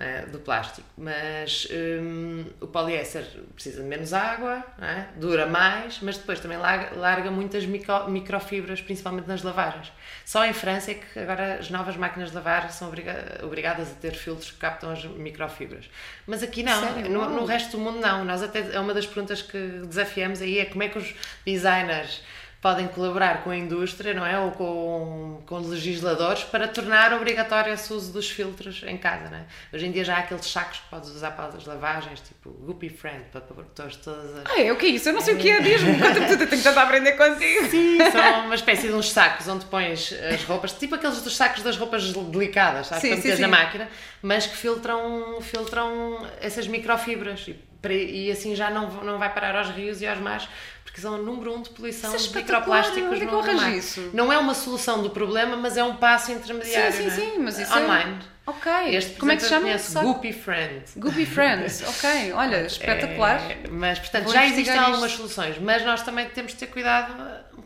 é, do plástico. Mas um, o poliéster precisa de menos água, é? dura mais, mas depois também larga, larga muitas micro, microfibras, principalmente nas lavagens. Só em França é que agora as novas máquinas de lavar são obriga obrigadas a ter filtros que captam as microfibras. Mas aqui não, no, no, resto do mundo não. Nós até, é uma das perguntas que desafiamos aí, é como é que os designers podem colaborar com a indústria, não é? Ou com, com legisladores para tornar obrigatório esse uso dos filtros em casa, não é? Hoje em dia já há aqueles sacos que podes usar para as lavagens, tipo Guppy Friend, para pôr todas as... Ah, é? O que é isso? Eu não sei é. o que é, diz-me, conta-me tudo, tenho que tentar aprender contigo. Sim, são uma espécie de uns sacos onde pões as roupas, tipo aqueles dos sacos das roupas delicadas, sabes? Sim, para na máquina, mas que filtram, filtram essas microfibras e, e assim já não, não vai parar aos rios e aos mares porque são o número um de poluição é de microplásticos é no mar. Isso? Não é uma solução do problema, mas é um passo intermediário. Sim, sim, é? sim, mas isso é online. É... Ok. Este, Como é que se chama? Conheço, Goopy Friends. Goopy Friends, ok. Olha, é, espetacular. É, mas, portanto, Vou já existem isto. algumas soluções, mas nós também temos de ter cuidado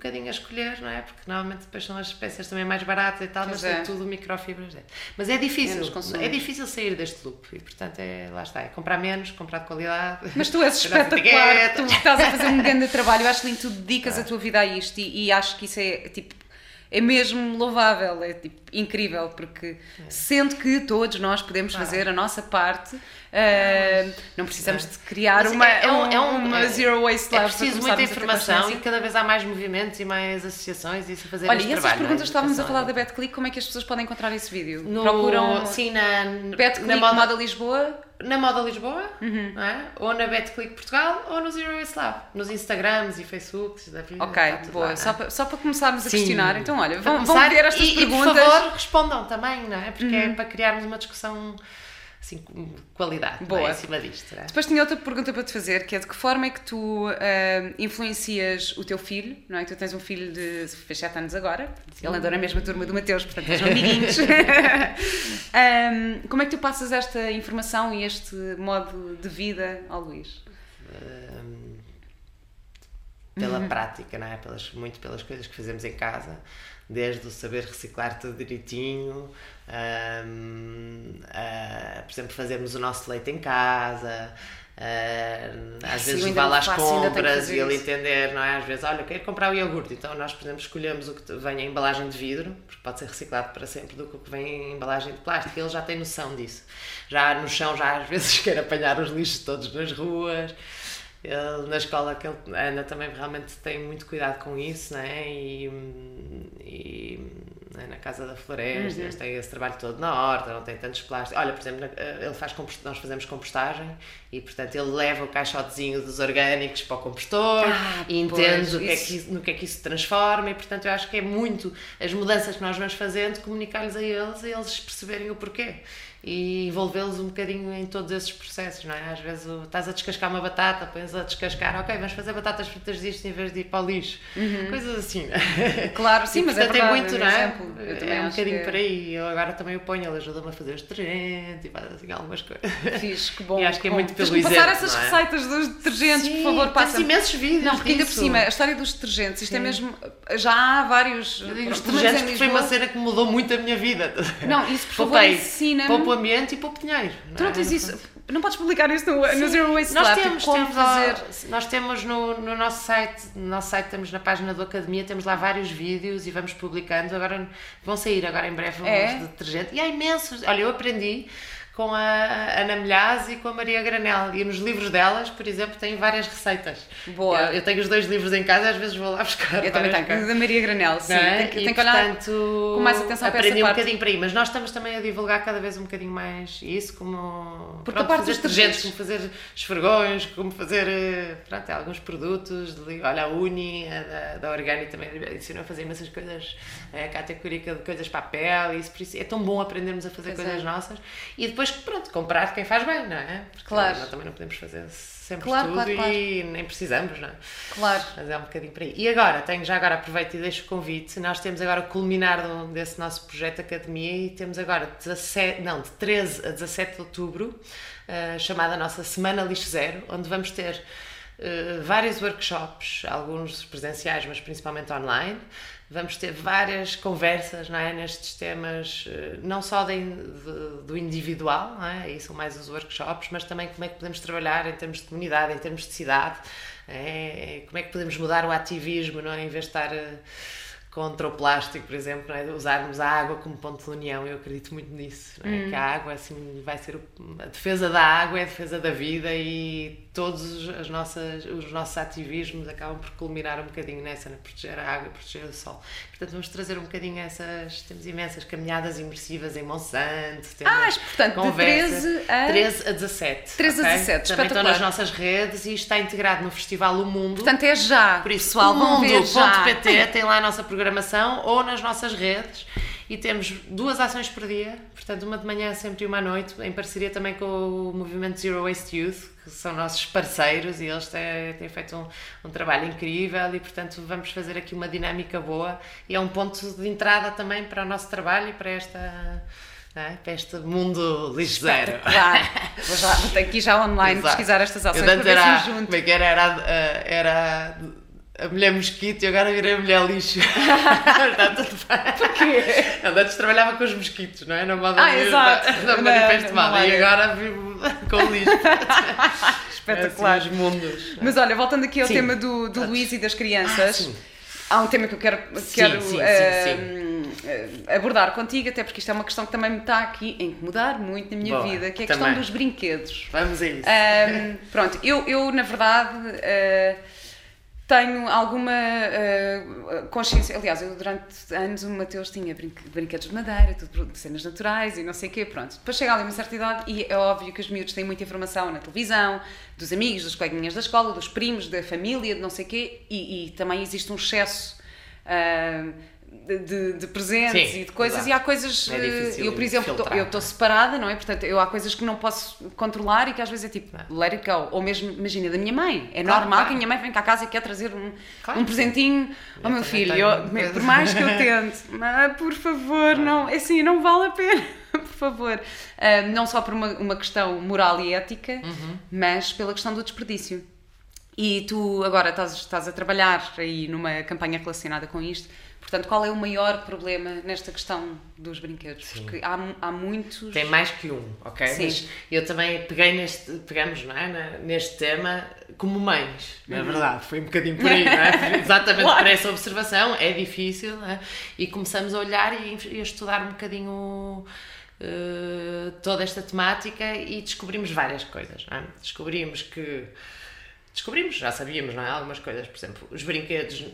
bocadinho a escolher, não é? Porque normalmente depois são as peças também mais baratas e tal, pois mas é. tudo microfibras. Mas é difícil, é difícil sair deste loop e, portanto, é, lá está, é comprar menos, comprar de qualidade. Mas tu és espetacular, tu estás a fazer um grande trabalho, eu acho lindo, tu dedicas ah. a tua vida a isto e, e acho que isso é, tipo, é mesmo louvável, é tipo, incrível, porque é. sendo que todos nós podemos fazer a nossa parte, uh, não precisamos de criar uma, é, é, um, é um, uma zero waste life. É preciso muita informação e cada vez há mais movimentos e mais associações e isso a fazer Olha, e essas trabalho, perguntas estávamos a falar da BetClick, como é que as pessoas podem encontrar esse vídeo? No, Procuram sim, na, BetClick na moda Lisboa na Moda Lisboa, uhum. é? ou na BetClick Portugal, ou no Zero Waste Lab, nos Instagrams e Facebooks da vida. Ok, boa. Lá, é? só, para, só para começarmos a Sim. questionar, então olha, vão, vão ver estas e, perguntas. E por favor, respondam também, não é? Porque é uhum. é para criarmos uma discussão assim, qualidade Boa. É? acima disto. É? Depois tinha outra pergunta para te fazer, que é de que forma é que tu uh, influencias o teu filho, não é? Tu tens um filho de fez 7 anos agora, ele andou na mesma turma do Mateus, portanto são amiguinhos. um, como é que tu passas esta informação e este modo de vida ao Luís? Um, pela uhum. prática, não é? Pelas, muito pelas coisas que fazemos em casa desde o saber reciclar tudo direitinho, um, uh, por exemplo, fazermos o nosso leite em casa, uh, às Sim, vezes levar lá as compras e ele entender, não é? Às vezes, olha, quero comprar o iogurte, então nós, por exemplo, escolhemos o que vem em embalagem de vidro, porque pode ser reciclado para sempre, do que o que vem em embalagem de plástico, ele já tem noção disso. Já no chão, já às vezes quer apanhar os lixos todos nas ruas. Ele, na escola que ele anda também realmente tem muito cuidado com isso, né? E, né, na Casa da Floresta, uhum. eles têm esse trabalho todo na horta, não tem tantos plásticos. Olha, por exemplo, eh, ele faz nós fazemos compostagem e, portanto, ele leva o caixotezinho dos orgânicos para o compostor ah, e entende pois, o que é que, no que é que isso se transforma e, portanto, eu acho que é muito as mudanças que nós vamos fazendo, comunicar-lhes a eles e eles perceberem o porquê e envolvê-los um bocadinho em todos esses processos, não é? Às vezes estás a descascar uma batata, pões a descascar, ok, vamos fazer batatas fritas disto em vez de ir para o lixo. Uhum. Coisas assim. Claro, sim, e, mas é verdade, é muito, não é? Exemplo, é um bocadinho que... por aí. Eu agora também o ponho, ele ajuda-me a fazer os detergentes e faz assim algumas coisas. Fiz, que bom. E acho que é bom. muito pelo Tens exemplo, passar essas é? receitas dos detergentes, sim, por favor, passa. imensos vídeos. Não, porque ainda por cima, a história dos detergentes, isto é sim. é mesmo. Já há vários. Eu os detergentes foi uma cena que mudou muito a minha vida. Não, isso por favor ensina-me. Ambiente e pouco dinheiro dinheiro. Tu não, não tens isso. Não podes publicar isso no, no Zero Waste nós Lab, temos, tipo, como temos fazer. nós temos no, no nosso site, no nosso site temos na página do Academia, temos lá vários vídeos e vamos publicando. Agora vão sair agora em breve é? uns de detergente. E há imensos. Olha, eu aprendi com a Ana Milhaz e com a Maria Granel. E nos livros delas, por exemplo, tem várias receitas. Boa. Eu, eu tenho os dois livros em casa, às vezes vou lá buscar. Eu também tenho, da Maria Granel, sim. É? Tem, que, e, tem que portanto, olhar com mais atenção para aprendi essa um bocadinho para aí, mas nós estamos também a divulgar cada vez um bocadinho mais isso, como Porque pronto, a parte fazer detergentes, como fazer esfregões, como fazer eh, pronto, alguns produtos. De, olha, a Uni, a da, da Organi também ensinou a fazer imensas coisas, a categórica de coisas para a pele, isso, por isso é tão bom aprendermos a fazer pois coisas é. nossas. E depois, pronto, comprar quem faz bem, não é? Porque claro. nós também não podemos fazer sempre claro, tudo claro, e claro. nem precisamos, não é? Claro. Mas é um bocadinho por aí. E agora, tenho já agora aproveito e deixo o convite. Nós temos agora o culminar desse nosso projeto Academia e temos agora 17, não, de 13 a 17 de outubro, uh, chamada a nossa Semana Lixo Zero, onde vamos ter uh, vários workshops, alguns presenciais, mas principalmente online vamos ter várias conversas não é, nestes temas, eh, não só de, de, do individual, não é, e são mais os workshops, mas também como é que podemos trabalhar em termos de comunidade, em termos de cidade, é, como é que podemos mudar o ativismo, não é, em vez de estar eh, contra o plástico, por exemplo, é? usarmos a água como ponto de união. Eu acredito muito nisso, é? hum. que a água assim vai ser o, a defesa da água é a defesa da vida e todos as nossas, os nossos ativismos acabam por culminar um bocadinho nessa, na proteger a água, proteger o sol. Portanto, vamos trazer um bocadinho essas, temos imensas caminhadas imersivas em Monsanto, temos ah, portanto, conversas, de 13 a... 13 a 17. 13 okay? a 17, Também estão nas nossas redes e está integrado no Festival O Mundo. Portanto, é já. Por isso, pessoal, vão ver já. .pt tem lá a nossa programação programação ou nas nossas redes e temos duas ações por dia, portanto uma de manhã sempre e uma à noite, em parceria também com o movimento Zero Waste Youth, que são nossos parceiros e eles têm, têm feito um, um, trabalho incrível e portanto vamos fazer aqui uma dinâmica boa e é um ponto de entrada também para o nosso trabalho e para esta... É? para este mundo lixo zero. Claro, vou, já, vou aqui já online Exato. pesquisar estas ações para ver se junto. Como é que era? Era, era a mulher mosquito e agora virei a mulher lixo. Está tudo bem. Porquê? Antes trabalhava com os mosquitos, não é? Na moda ah, mesmo, exato. Da manifesto mal. E agora vivo com o lixo. Espetacular. É assim, os mundos. Mas olha, voltando aqui ao sim. tema do, do Luís e das crianças. Ah, há um tema que eu quero, sim, quero sim, uh, abordar contigo, até porque isto é uma questão que também me está aqui a incomodar muito na minha Boa, vida, que é a também. questão dos brinquedos. Vamos a isso. Um, pronto, eu, eu na verdade. Uh, tenho alguma uh, consciência. Aliás, eu durante anos o Mateus tinha brinquedos de madeira, tudo de cenas naturais e não sei o quê. Pronto. Depois chega ali uma certa idade e é óbvio que os miúdos têm muita informação na televisão, dos amigos, dos coleguinhas da escola, dos primos, da família, de não sei o quê, e, e também existe um excesso. Uh, de, de, presentes Sim, e de coisas e há coisas é eh, eu por exemplo tô, eu estou separada não é? Portanto eu há coisas que não posso controlar e que às vezes é tipo é. let it go. Ou mesmo imagina da minha mãe. É claro, normal claro. que a minha mãe vem cá a casa e quer trazer um, claro. um presentinho. ao meu filho eu, por mais que eu tente mas por favor não é assim não vale a pena por favor. Uh, não só por uma, uma questão moral e ética uhum. mas pela questão do desperdício. E tu agora estás, estás a trabalhar aí numa campanha relacionada com isto Portanto, qual é o maior problema nesta questão dos brinquedos? Sim. Porque há, há muitos. Tem mais que um, ok? Sim. Mas eu também peguei neste, pegamos, não é? neste tema como mães, na é uhum. verdade, foi um bocadinho por aí, não é? Exatamente claro. por essa observação, é difícil, é? E começamos a olhar e, a estudar um bocadinho. Uh, toda esta temática e descobrimos várias coisas. É? Descobrimos que. Descobrimos, já sabíamos, não é? Algumas coisas, por exemplo, os brinquedos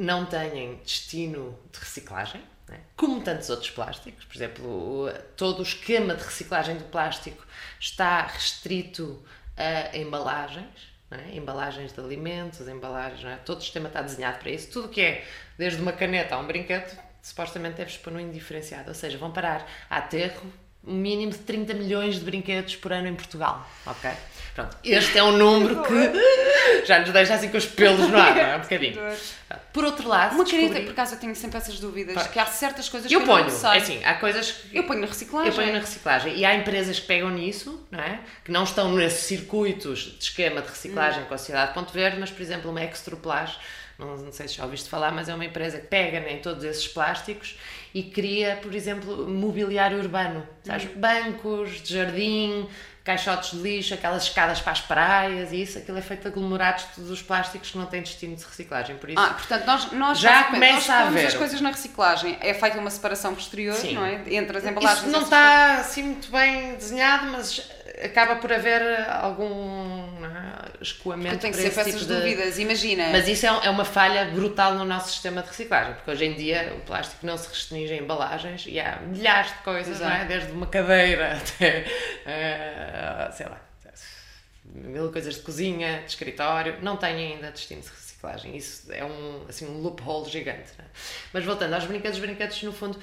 não têm destino de reciclagem. é? como tantos outros plásticos. Por exemplo, todo o esquema de reciclagem do plástico está restrito a embalagens. É? embalagens de alimentos, embalagens, é? todo o sistema está desenhado para isso. Tudo que é, desde uma caneta a um brinquedo, supostamente deve pôr no indiferenciado. Ou seja, vão parar a aterro um mínimo de 30 milhões de brinquedos por ano em Portugal. Ok? Pronto, este é um número que já nos deixa assim com os pelos no ar, não é? Um bocadinho. Por outro lado, uma descobri... caneta, por acaso eu tenho sempre essas dúvidas, que há certas coisas eu que ponho, eu não sei. Assim, há coisas que... Eu ponho na reciclagem. Eu ponho na reciclagem. E há empresas que pegam nisso, não é? Que não estão nesses circuitos de esquema de reciclagem hum. com a Sociedade Ponto Verde, mas, por exemplo, uma Extroplage não, não sei se já ouviste falar, mas é uma empresa que pega em todos esses plásticos e cria, por exemplo, mobiliário urbano, sabes? Uhum. Bancos de jardim, caixotes de lixo, aquelas escadas para as praias e isso, aquilo é feito de aglomerados os plásticos que não têm destino de reciclagem, por isso... Ah, portanto, nós, nós já começa nós a haver... as coisas na reciclagem, é feita uma separação posterior, Sim. não é? Entre as embalagens... Isso não está assim muito bem desenhado, mas acaba por haver algum é, escoamento. Tem que ser para essas tipo dúvidas, de... imagina. Mas isso é, é, uma falha brutal no nosso sistema de reciclagem, porque hoje em dia o plástico não se restringe a embalagens e há milhares de coisas, é? Desde uma cadeira até, uh, sei lá, mil coisas de cozinha, de escritório, não tem ainda destino de reciclagem. Isso é um, assim, um loophole gigante. É? Mas voltando aos brinquedos, os brinquedos, no fundo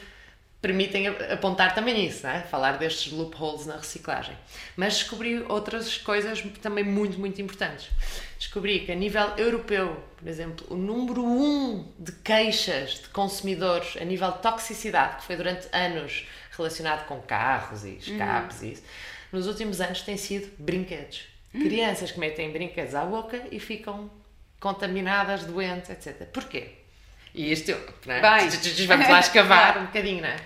permitem apontar também isso, é? falar destes loopholes na reciclagem. Mas descobri outras coisas também muito, muito importantes. Descobri que a nível europeu, por exemplo, o número um de queixas de consumidores a nível de toxicidade, que foi durante anos relacionado com carros e escapes uhum. e isso, nos últimos anos tem sido brinquedos. Uhum. Crianças que metem brinquedos à boca e ficam contaminadas, doentes, etc. Porquê? E isto, não é? Bem. vamos lá escavar um bocadinho, não é?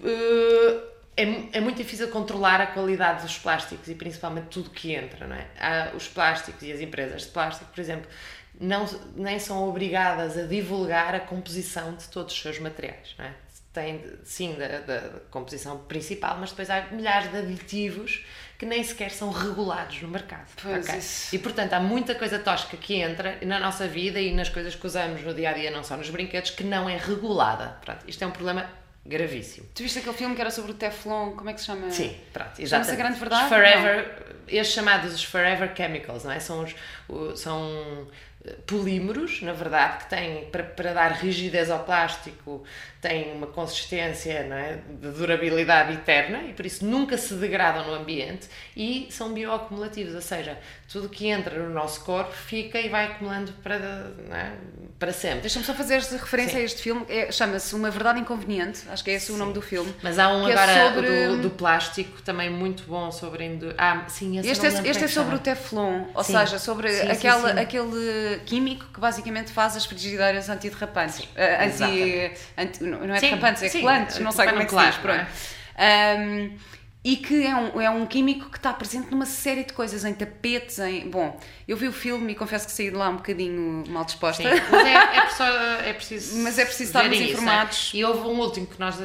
Uh, é, é, muito difícil controlar a qualidade dos plásticos e principalmente tudo que entra, não é? Há os plásticos e as empresas de plástico, por exemplo, não, nem são obrigadas a divulgar a composição de todos os seus materiais, não é? Tem, sim, da, da composição principal, mas depois há milhares de aditivos que nem sequer são regulados no mercado. Okay? E portanto há muita coisa tosca que entra na nossa vida e nas coisas que usamos no dia a dia, não só nos brinquedos, que não é regulada. Pronto, isto é um problema gravíssimo. Tu viste aquele filme que era sobre o Teflon, como é que se chama? Sim, pronto, exatamente. a grande verdade? Os forever, estes chamados os forever chemicals, não é? São, os, são polímeros, na verdade, que têm, para, para dar rigidez ao plástico, têm uma consistência não é, de durabilidade eterna e por isso nunca se degradam no ambiente e são bioacumulativos, ou seja, tudo que entra no nosso corpo fica e vai acumulando para, é, para sempre. Deixa-me só fazer referência Sim. a este filme, é, chama-se Uma Verdade Inconveniente, acho que é esse Sim. o nome do filme. Mas há um é agora é sobre... do, do, plástico também muito bom sobre. Ah, sim, este é, este é sobre o Teflon, ou sim. seja, sobre sim, aquela, aquele químico que basicamente faz as frigideiras antiderrapantes. Uh, anti, anti, não é derrapantes, é colantes, não sei como é que se diz. Pronto. É? Um, e que é um, é um químico que está presente numa série de coisas, em tapetes, em... Bom, eu vi o filme e confesso que saí de lá um bocadinho mal disposta. Sim, mas é, é, só, é preciso Mas é preciso estarmos isso, informados. É? E houve um último que nós...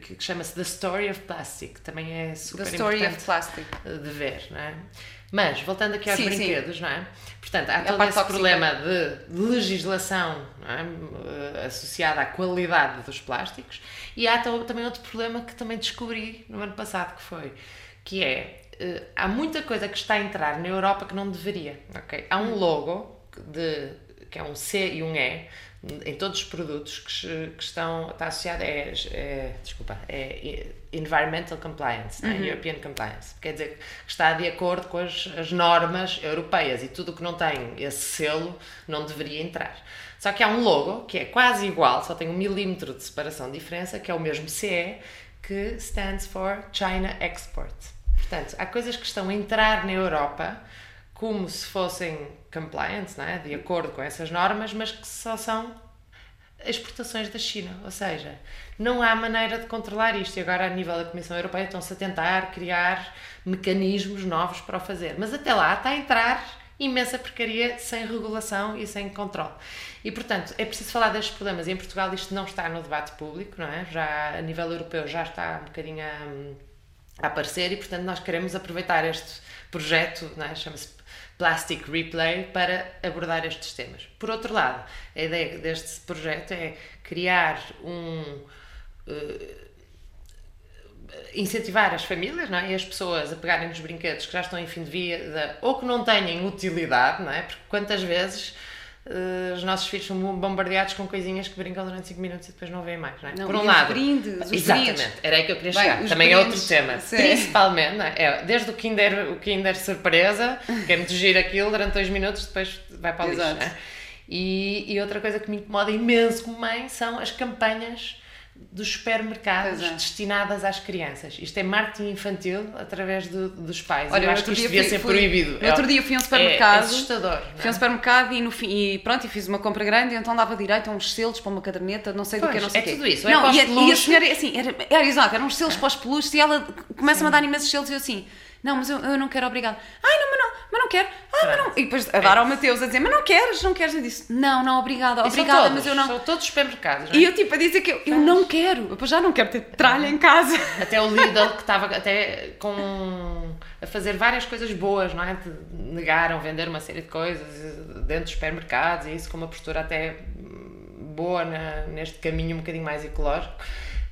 que chama-se The Story of Plastic, que também é super The Story of Plastic. de ver, não é? Mas, voltando aqui aos sim, brinquedos, sim. não é? Portanto, há todo esse tóxica. problema de legislação é? associada à qualidade dos plásticos e há também outro problema que também descobri no ano passado, que foi, que é, eh, há muita coisa que está a entrar na Europa que não deveria, ok? Há um hum. logo de, que é um C e um E, em todos os produtos que, que estão está é, é, desculpa é environmental compliance né? uhum. European compliance quer dizer que está de acordo com as, as normas europeias e tudo que não tem esse selo não deveria entrar só que há um logo que é quase igual só tem um milímetro de separação de diferença que é o mesmo CE que stands for China Export portanto há coisas que estão a entrar na Europa como se fossem compliant, não é? de acordo com essas normas, mas que só são exportações da China. Ou seja, não há maneira de controlar isto. E agora, a nível da Comissão Europeia, estão-se a tentar criar mecanismos novos para o fazer. Mas até lá está a entrar imensa porcaria sem regulação e sem controle. E, portanto, é preciso falar destes problemas. E em Portugal isto não está no debate público, não é? Já a nível europeu já está um bocadinho a a aparecer e, portanto, nós queremos aproveitar este projeto, é? chama-se Plastic Replay, para abordar estes temas. Por outro lado, a ideia deste projeto é criar um. Uh, incentivar as famílias não é? e as pessoas a pegarem nos brinquedos que já estão em fim de vida ou que não tenham utilidade, não é? porque quantas vezes uh, os nossos filhos são bombardeados com coisinhas que brincam durante 5 minutos e depois não veem mais, não é? Não, Por um lado, brindes, exatamente, brindes. era aí que eu queria chegar. Bem, Também brindes, é outro tema. Sim. Principalmente, não é? é? desde o Kinder, o Kinder surpresa, que é muito giro aquilo durante 2 minutos, depois vai para o lixo, não é? E, e outra coisa que me incomoda imenso como mãe são as campanhas dos supermercados é. destinadas às crianças. Isto é marketing infantil através do, dos pais. Olha, eu acho que isto devia fui, ser fui, proibido. No outro dia fui a um supermercado. É, assustador. Fui a um é? supermercado e, no fim, e pronto, e fiz uma compra grande e então dava direito a uns selos para uma caderneta, não sei pois, do que, não sei é quê. tudo isso. Não, é e, a, e a senhora, assim, era, era exato, eram uns selos para os peluches e ela começa-me a dar imensos selos e eu assim não, mas eu, eu não quero, obrigado. Ai, não, mas não, mas não quero. Ai, mas não. E depois a dar ao Mateus a dizer, mas não queres, não queres. Eu disse, não, não, obrigada, obrigada, todos, mas eu não. São todos supermercados. Não é? E eu tipo a dizer que eu, eu não quero, eu já não quero ter tralha em casa. Até o Lidl que estava até com a fazer várias coisas boas, não é? Negaram vender uma série de coisas dentro dos supermercados e isso com uma postura até boa na, neste caminho um bocadinho mais ecológico.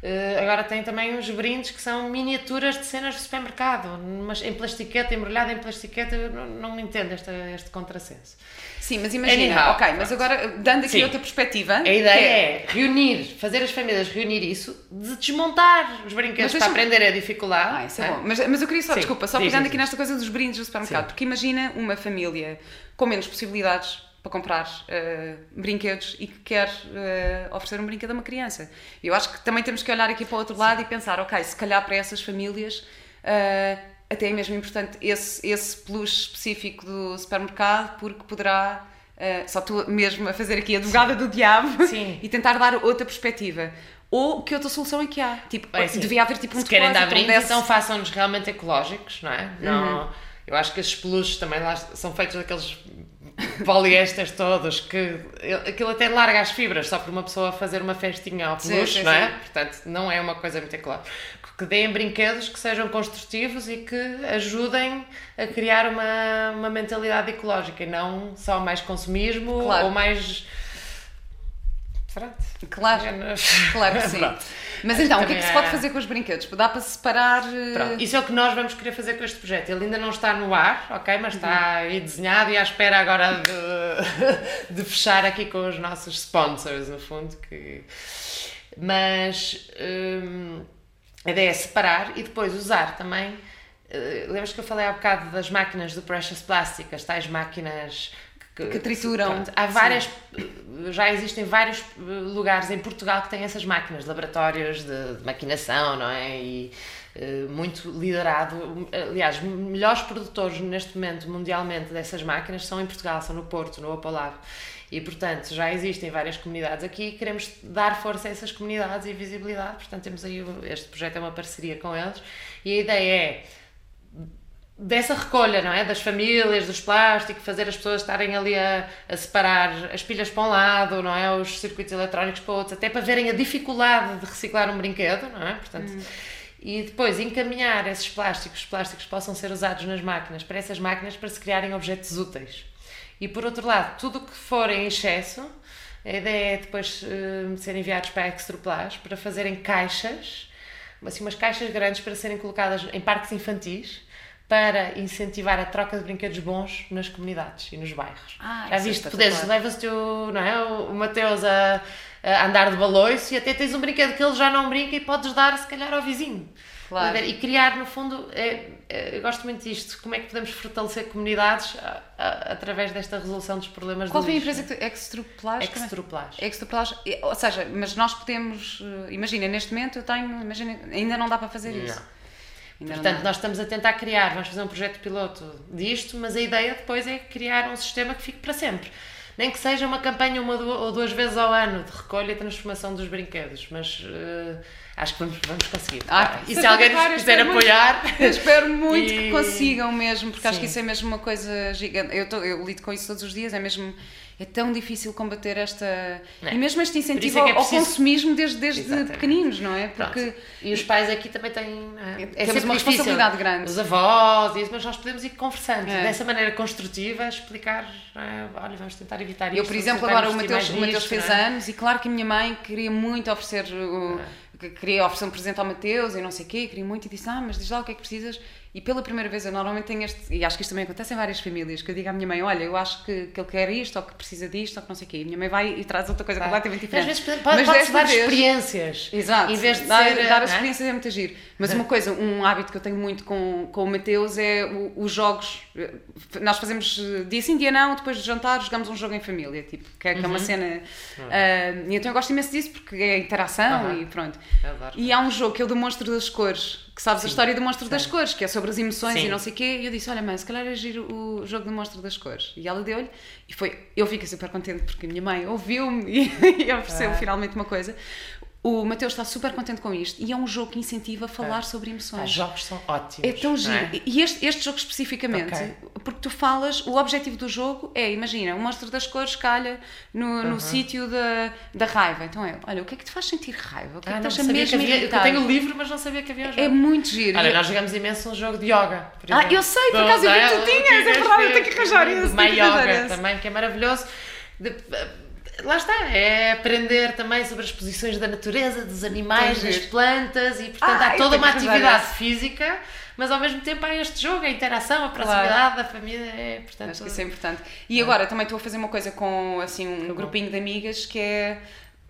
Uh, agora tem também uns brindes que são miniaturas de cenas do supermercado, mas em plastiqueta, embrulhada em plastiqueta, eu não, não me entendo este, este contrassenso. Sim, mas imagina, Anyhow, ok, mas agora dando aqui Sim. outra perspectiva. A ideia é... é... reunir, fazer as famílias reunir isso, de desmontar os brinquedos para aprender a dificuldade. Ah, isso é, é, bom. Mas, mas eu queria só, Sim. desculpa, só pegando aqui nesta coisa dos brindes do supermercado, porque imagina uma família com menos possibilidades para comprar uh, brinquedos e que quer uh, oferecer um brinquedo a uma criança. Eu acho que também temos que olhar aqui para o outro Sim. lado e pensar, ok, se calhar para essas famílias uh, até é mesmo importante esse, esse plus específico do supermercado porque poderá, só tu mesmo a fazer aqui a advogada do diabo e tentar dar outra perspectiva. Ou que outra solução é que há? Tipo, é assim, devia haver tipo um Se querem dar brindes, desse... então façam-nos realmente ecológicos, não é? Não, uhum. Eu acho que esses peluches também lá são feitos daqueles poliésteres todos, que aquilo até larga as fibras só para uma pessoa fazer uma festinha ao peluche, não é? Sim. Portanto, não é uma coisa muito clara. Que deem brinquedos que sejam construtivos e que ajudem a criar uma, uma mentalidade ecológica e não só mais consumismo claro. ou mais. Claro, claro que sim. Mas então, o que é que se pode fazer com os brinquedos? Dá para separar. Eh, Pronto, isso é o que nós vamos querer fazer com este projeto. Ele ainda não está no ar, ok? Mas está uhum. aí desenhado e à espera agora de, de fechar aqui com os nossos sponsors, no fundo. Que... Mas hum, a ideia é separar e depois usar também. Uh, lembras que eu falei há bocado das máquinas do Precious Plastic, as tais máquinas que, que trituram. Pronto, há várias, Sim. já existem vários lugares em Portugal que têm essas máquinas, laboratórios de, de maquinação, não é? E uh, muito liderado. Aliás, melhores produtores neste momento mundialmente dessas máquinas são em Portugal, são no Porto, no Opolab. E, portanto, já existem várias comunidades aqui e queremos dar força a essas comunidades e visibilidade. Portanto, temos aí, este projeto é uma parceria com eles. E a ideia é dessa recolha, não é? Das famílias, dos plásticos, fazer as pessoas estarem ali a, a, separar as pilhas para um lado, não é? Os circuitos eletrónicos para outros, até para verem a dificuldade de reciclar um brinquedo, não é? Portanto, hum. e depois encaminhar esses plásticos, os plásticos possam ser usados nas máquinas, para essas máquinas para se criarem objetos úteis. E por outro lado, tudo o que for em excesso, a ideia é depois uh, ser enviados para a Extraplast para fazerem caixas, assim, umas caixas grandes para serem colocadas em parques infantis, para incentivar a troca de brinquedos bons nas comunidades e nos bairros. Ah, Já viste? É Podes, levas o, não é, o Mateus a, a, andar de balões e até tens um brinquedo que ele já não brinca e podes dar, se calhar, ao vizinho. Claro. E criar, no fundo, é, é, eu gosto muito disto, como é que podemos fortalecer comunidades a, a, através desta resolução dos problemas Qual foi a empresa que tu... Extruplage? Extruplage. Extruplage. Ou seja, mas nós podemos, eh, imagina, neste momento eu tenho, imagina, ainda não dá para fazer isso. Ainda Portanto, nós estamos a tentar criar, vamos fazer um projeto piloto disto, mas a ideia depois é criar um sistema que fique para sempre. Nem que seja uma campanha uma ou duas vezes ao ano de recolha e transformação dos brinquedos, mas uh, acho que vamos, vamos conseguir. Ah, e se alguém nos quiser apoiar. Muito, espero muito e... que consigam mesmo, porque Sim. acho que isso é mesmo uma coisa gigante. Eu, tô, eu lido com isso todos os dias, é mesmo é tão difícil combater esta. É. E mesmo este incentivo é é preciso... ao consumismo desde, desde pequeninos, não é? Porque... Pronto. E os pais aqui também têm. É, é Temos uma difícil. responsabilidade grande. Os avós, isso, mas nós podemos ir conversando. É. Dessa maneira construtiva, explicar. olha, vamos tentar evitar isso. Eu, por exemplo, agora o Mateus, o Mateus fez anos e claro que a minha mãe queria muito oferecer. O, queria oferecer um presente ao Mateus e não sei o quê, queria muito e disse: Ah, mas diz lá o que é que precisas. E pela primeira vez eu normalmente tenho este, e acho que isto também acontece em várias famílias, que eu digo à minha mãe: Olha, eu acho que, que ele quer isto, ou que precisa disto, ou que não sei o quê. E a minha mãe vai e traz outra coisa completamente diferente. Às vezes pode, pode dar vez, experiências. Exato. Em vez de dar, ser, dar as é? experiências é muito agir. Mas uma coisa, um hábito que eu tenho muito com, com o Mateus é o, os jogos. Nós fazemos dia sim, dia não, depois de jantar jogamos um jogo em família, tipo, que é, que é uma uhum. cena. Uh, e então eu gosto imenso disso porque é interação uhum. e pronto. E há um jogo que é o do Monstro das Cores que sabes Sim. a história do Monstro das Cores, que é sobre as emoções Sim. e não sei o quê, e eu disse, olha mãe, se calhar é giro o jogo do Monstro das Cores. E ela deu-lhe, e foi, eu fiquei super contente porque a minha mãe ouviu-me e, e ofereceu ah. finalmente uma coisa. O Mateus está super contente com isto e é um jogo que incentiva a falar é. sobre emoções. Os jogos são ótimos. É tão giro. É? E este, este jogo especificamente, okay. porque tu falas, o objetivo do jogo é, imagina, o monstro das cores calha no, uh -huh. no sítio da, da raiva. Então é, olha, o que é que te faz sentir raiva? O que é ah, é que te acha mesmo havia, Eu tenho o livro, mas não sabia que havia um jogo. É muito giro. Olha, nós jogamos imenso um jogo de yoga. ah, eu sei, por acaso eu vi que tu tinhas, é verdade, eu tenho que arranjar isso. My Yoga também, que é maravilhoso. De, lá está, é aprender também sobre as posições da natureza, dos animais, das plantas e portanto ah, há toda uma atividade física, mas ao mesmo tempo há este jogo, a interação, a proximidade claro. da família, é, portanto... Acho que isso é importante. E agora também estou a fazer uma coisa com assim um grupinho de amigas que é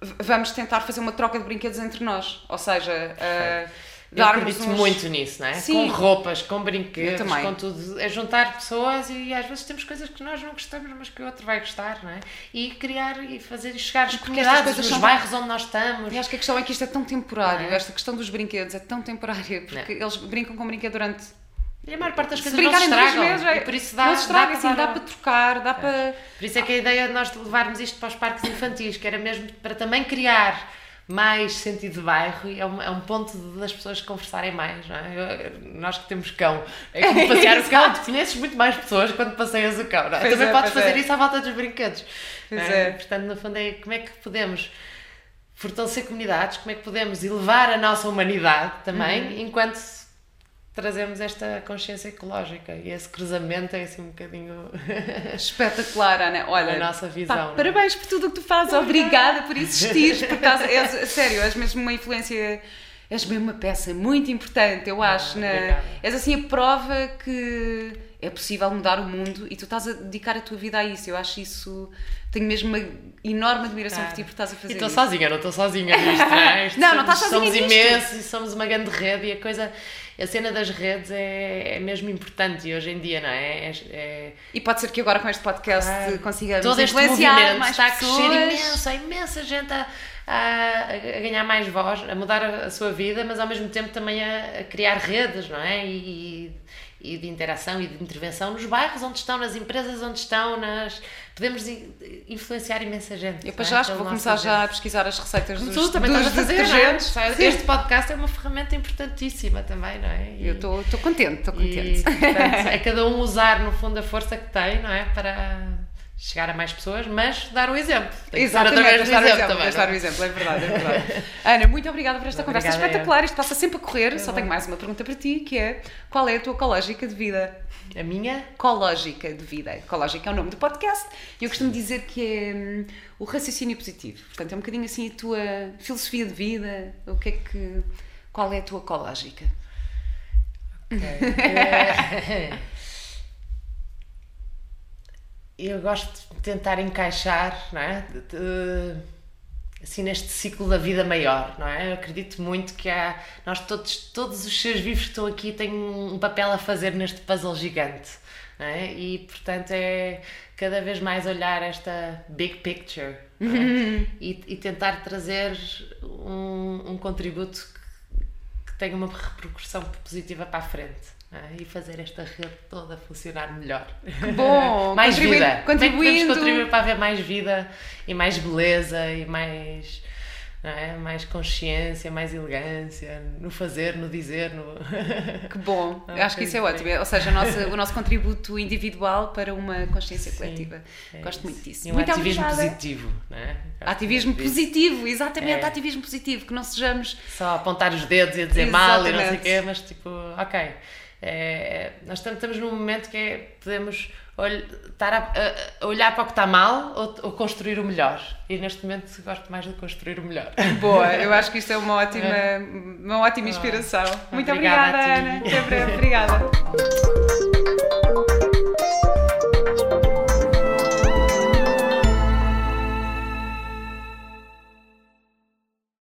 vamos tentar fazer uma troca de brinquedos entre nós, ou seja... Uh, eu acredito uns... muito nisso, não é? Sim. Com roupas, com brinquedos, com tudo. É juntar pessoas e às vezes temos coisas que nós não gostamos, mas que o outro vai gostar, não é? E criar e fazer chegar às comunidades, nos bairros onde nós estamos. E acho que a questão é que isto é tão temporário, é? esta questão dos brinquedos é tão temporária, porque não. eles brincam com brinquedo durante e a maior parte das coisas não se estragam. Meses, é, por isso dá, não se estraga, dá, assim, dá para trocar, dá é. para... Por isso é que a ideia de nós levarmos isto para os parques infantis, que era mesmo para também criar mais sentido de bairro e é um, é um ponto das pessoas conversarem mais, não é? Eu, nós que temos cão, é como passear o cão, tu conheces muito mais pessoas quando passeias o cão, não é? Também é, podes fazer é. isso à volta dos brinquedos. É? é. Portanto, no fundo, é como é que podemos fortalecer comunidades, como é que podemos elevar a nossa humanidade também, uhum. enquanto trazemos esta consciência ecológica e esse cruzamento é assim um bocadinho espetacular, Ana. Olha, a nossa visão. Pá, é? parabéns por tudo o que tu fazes, obrigada por existir, porque estás, és, sério, és mesmo uma influência, és mesmo uma peça muito importante, eu acho. Ah, na, és assim a prova que é possível mudar o mundo e tu estás a dedicar a tua vida a isso. Eu acho isso. Tenho mesmo uma enorme admiração por ti por estás a fazer. E estou sozinha, não estou sozinha nisto, não é? não, não estás sozinha. Somos imensos e somos uma grande rede e a coisa a cena das redes é, é mesmo importante hoje em dia, não é? é, é... E pode ser que agora com este podcast ah, consigamos todo este movimento mais está a crescer imenso, há imensa gente a, a, a, ganhar mais voz, a mudar a, a, sua vida, mas ao mesmo tempo também a, a criar redes, não é? E, e de interação e de intervenção nos bairros onde estão, nas empresas onde estão, nas... podemos influenciar imensa gente. Eu depois é? já acho que vou começar já a pesquar as receitas dos, tu também dos estás a fazer, detergentes. É? Este podcast é uma ferramenta importantíssima também, não é? E, eu estou contente, estou contente. E, portanto, é cada um usar no fundo a força que tem, não é? Para chegar a mais pessoas, mas dar o exemplo. Tem Exatamente, dar, exemplo, exemplo também, o exemplo, é verdade, é verdade. Ana, muito obrigada por esta obrigada conversa espetacular. Isto passa sempre a correr. É Só tenho mais uma pergunta para ti, que é qual é a tua ecológica de vida? A minha? Ecológica de vida. Ecológica é o nome do podcast e eu costumo dizer que é hum, o raciocínio positivo. Portanto, é um bocadinho assim a tua filosofia de vida. O que é que. Qual é a tua ecológica? Okay. eu gosto de tentar encaixar, não é? De, de, assim neste ciclo da vida maior, não é? Eu acredito muito que há nós todos todos os seres vivos que estão aqui têm um papel a fazer neste puzzle gigante, não é? E portanto é cada vez mais olhar esta big picture é? uhum. e, e, tentar trazer um, um contributo que, que tenha uma repercussão positiva para a frente. É? e fazer esta rede toda funcionar melhor. Que bom! mais contribuindo, vida. Contribuindo. Como é contribuir para haver mais vida e mais beleza e mais é? mais consciência, mais elegância no fazer, no dizer. No... Que bom, ah, acho que isso é ótimo. Ou seja, o nosso, o nosso contributo individual para uma consciência Sim, coletiva. É Gosto muito disso. E um muito ativismo obrigada. positivo, não é? Ativismo positivo, exatamente, é. ativismo positivo, que não sejamos. Só apontar os dedos e dizer exatamente. mal e não sei o quê, mas tipo, ok. É, nós estamos num momento que é, podemos estar a, a, olhar para o que está mal ou, ou, construir o melhor. E neste momento gosto mais de construir o melhor. Boa, eu acho que isto é uma ótima, uma ótima inspiração. Muito obrigada, obrigada Ana. Até breve. Obrigada.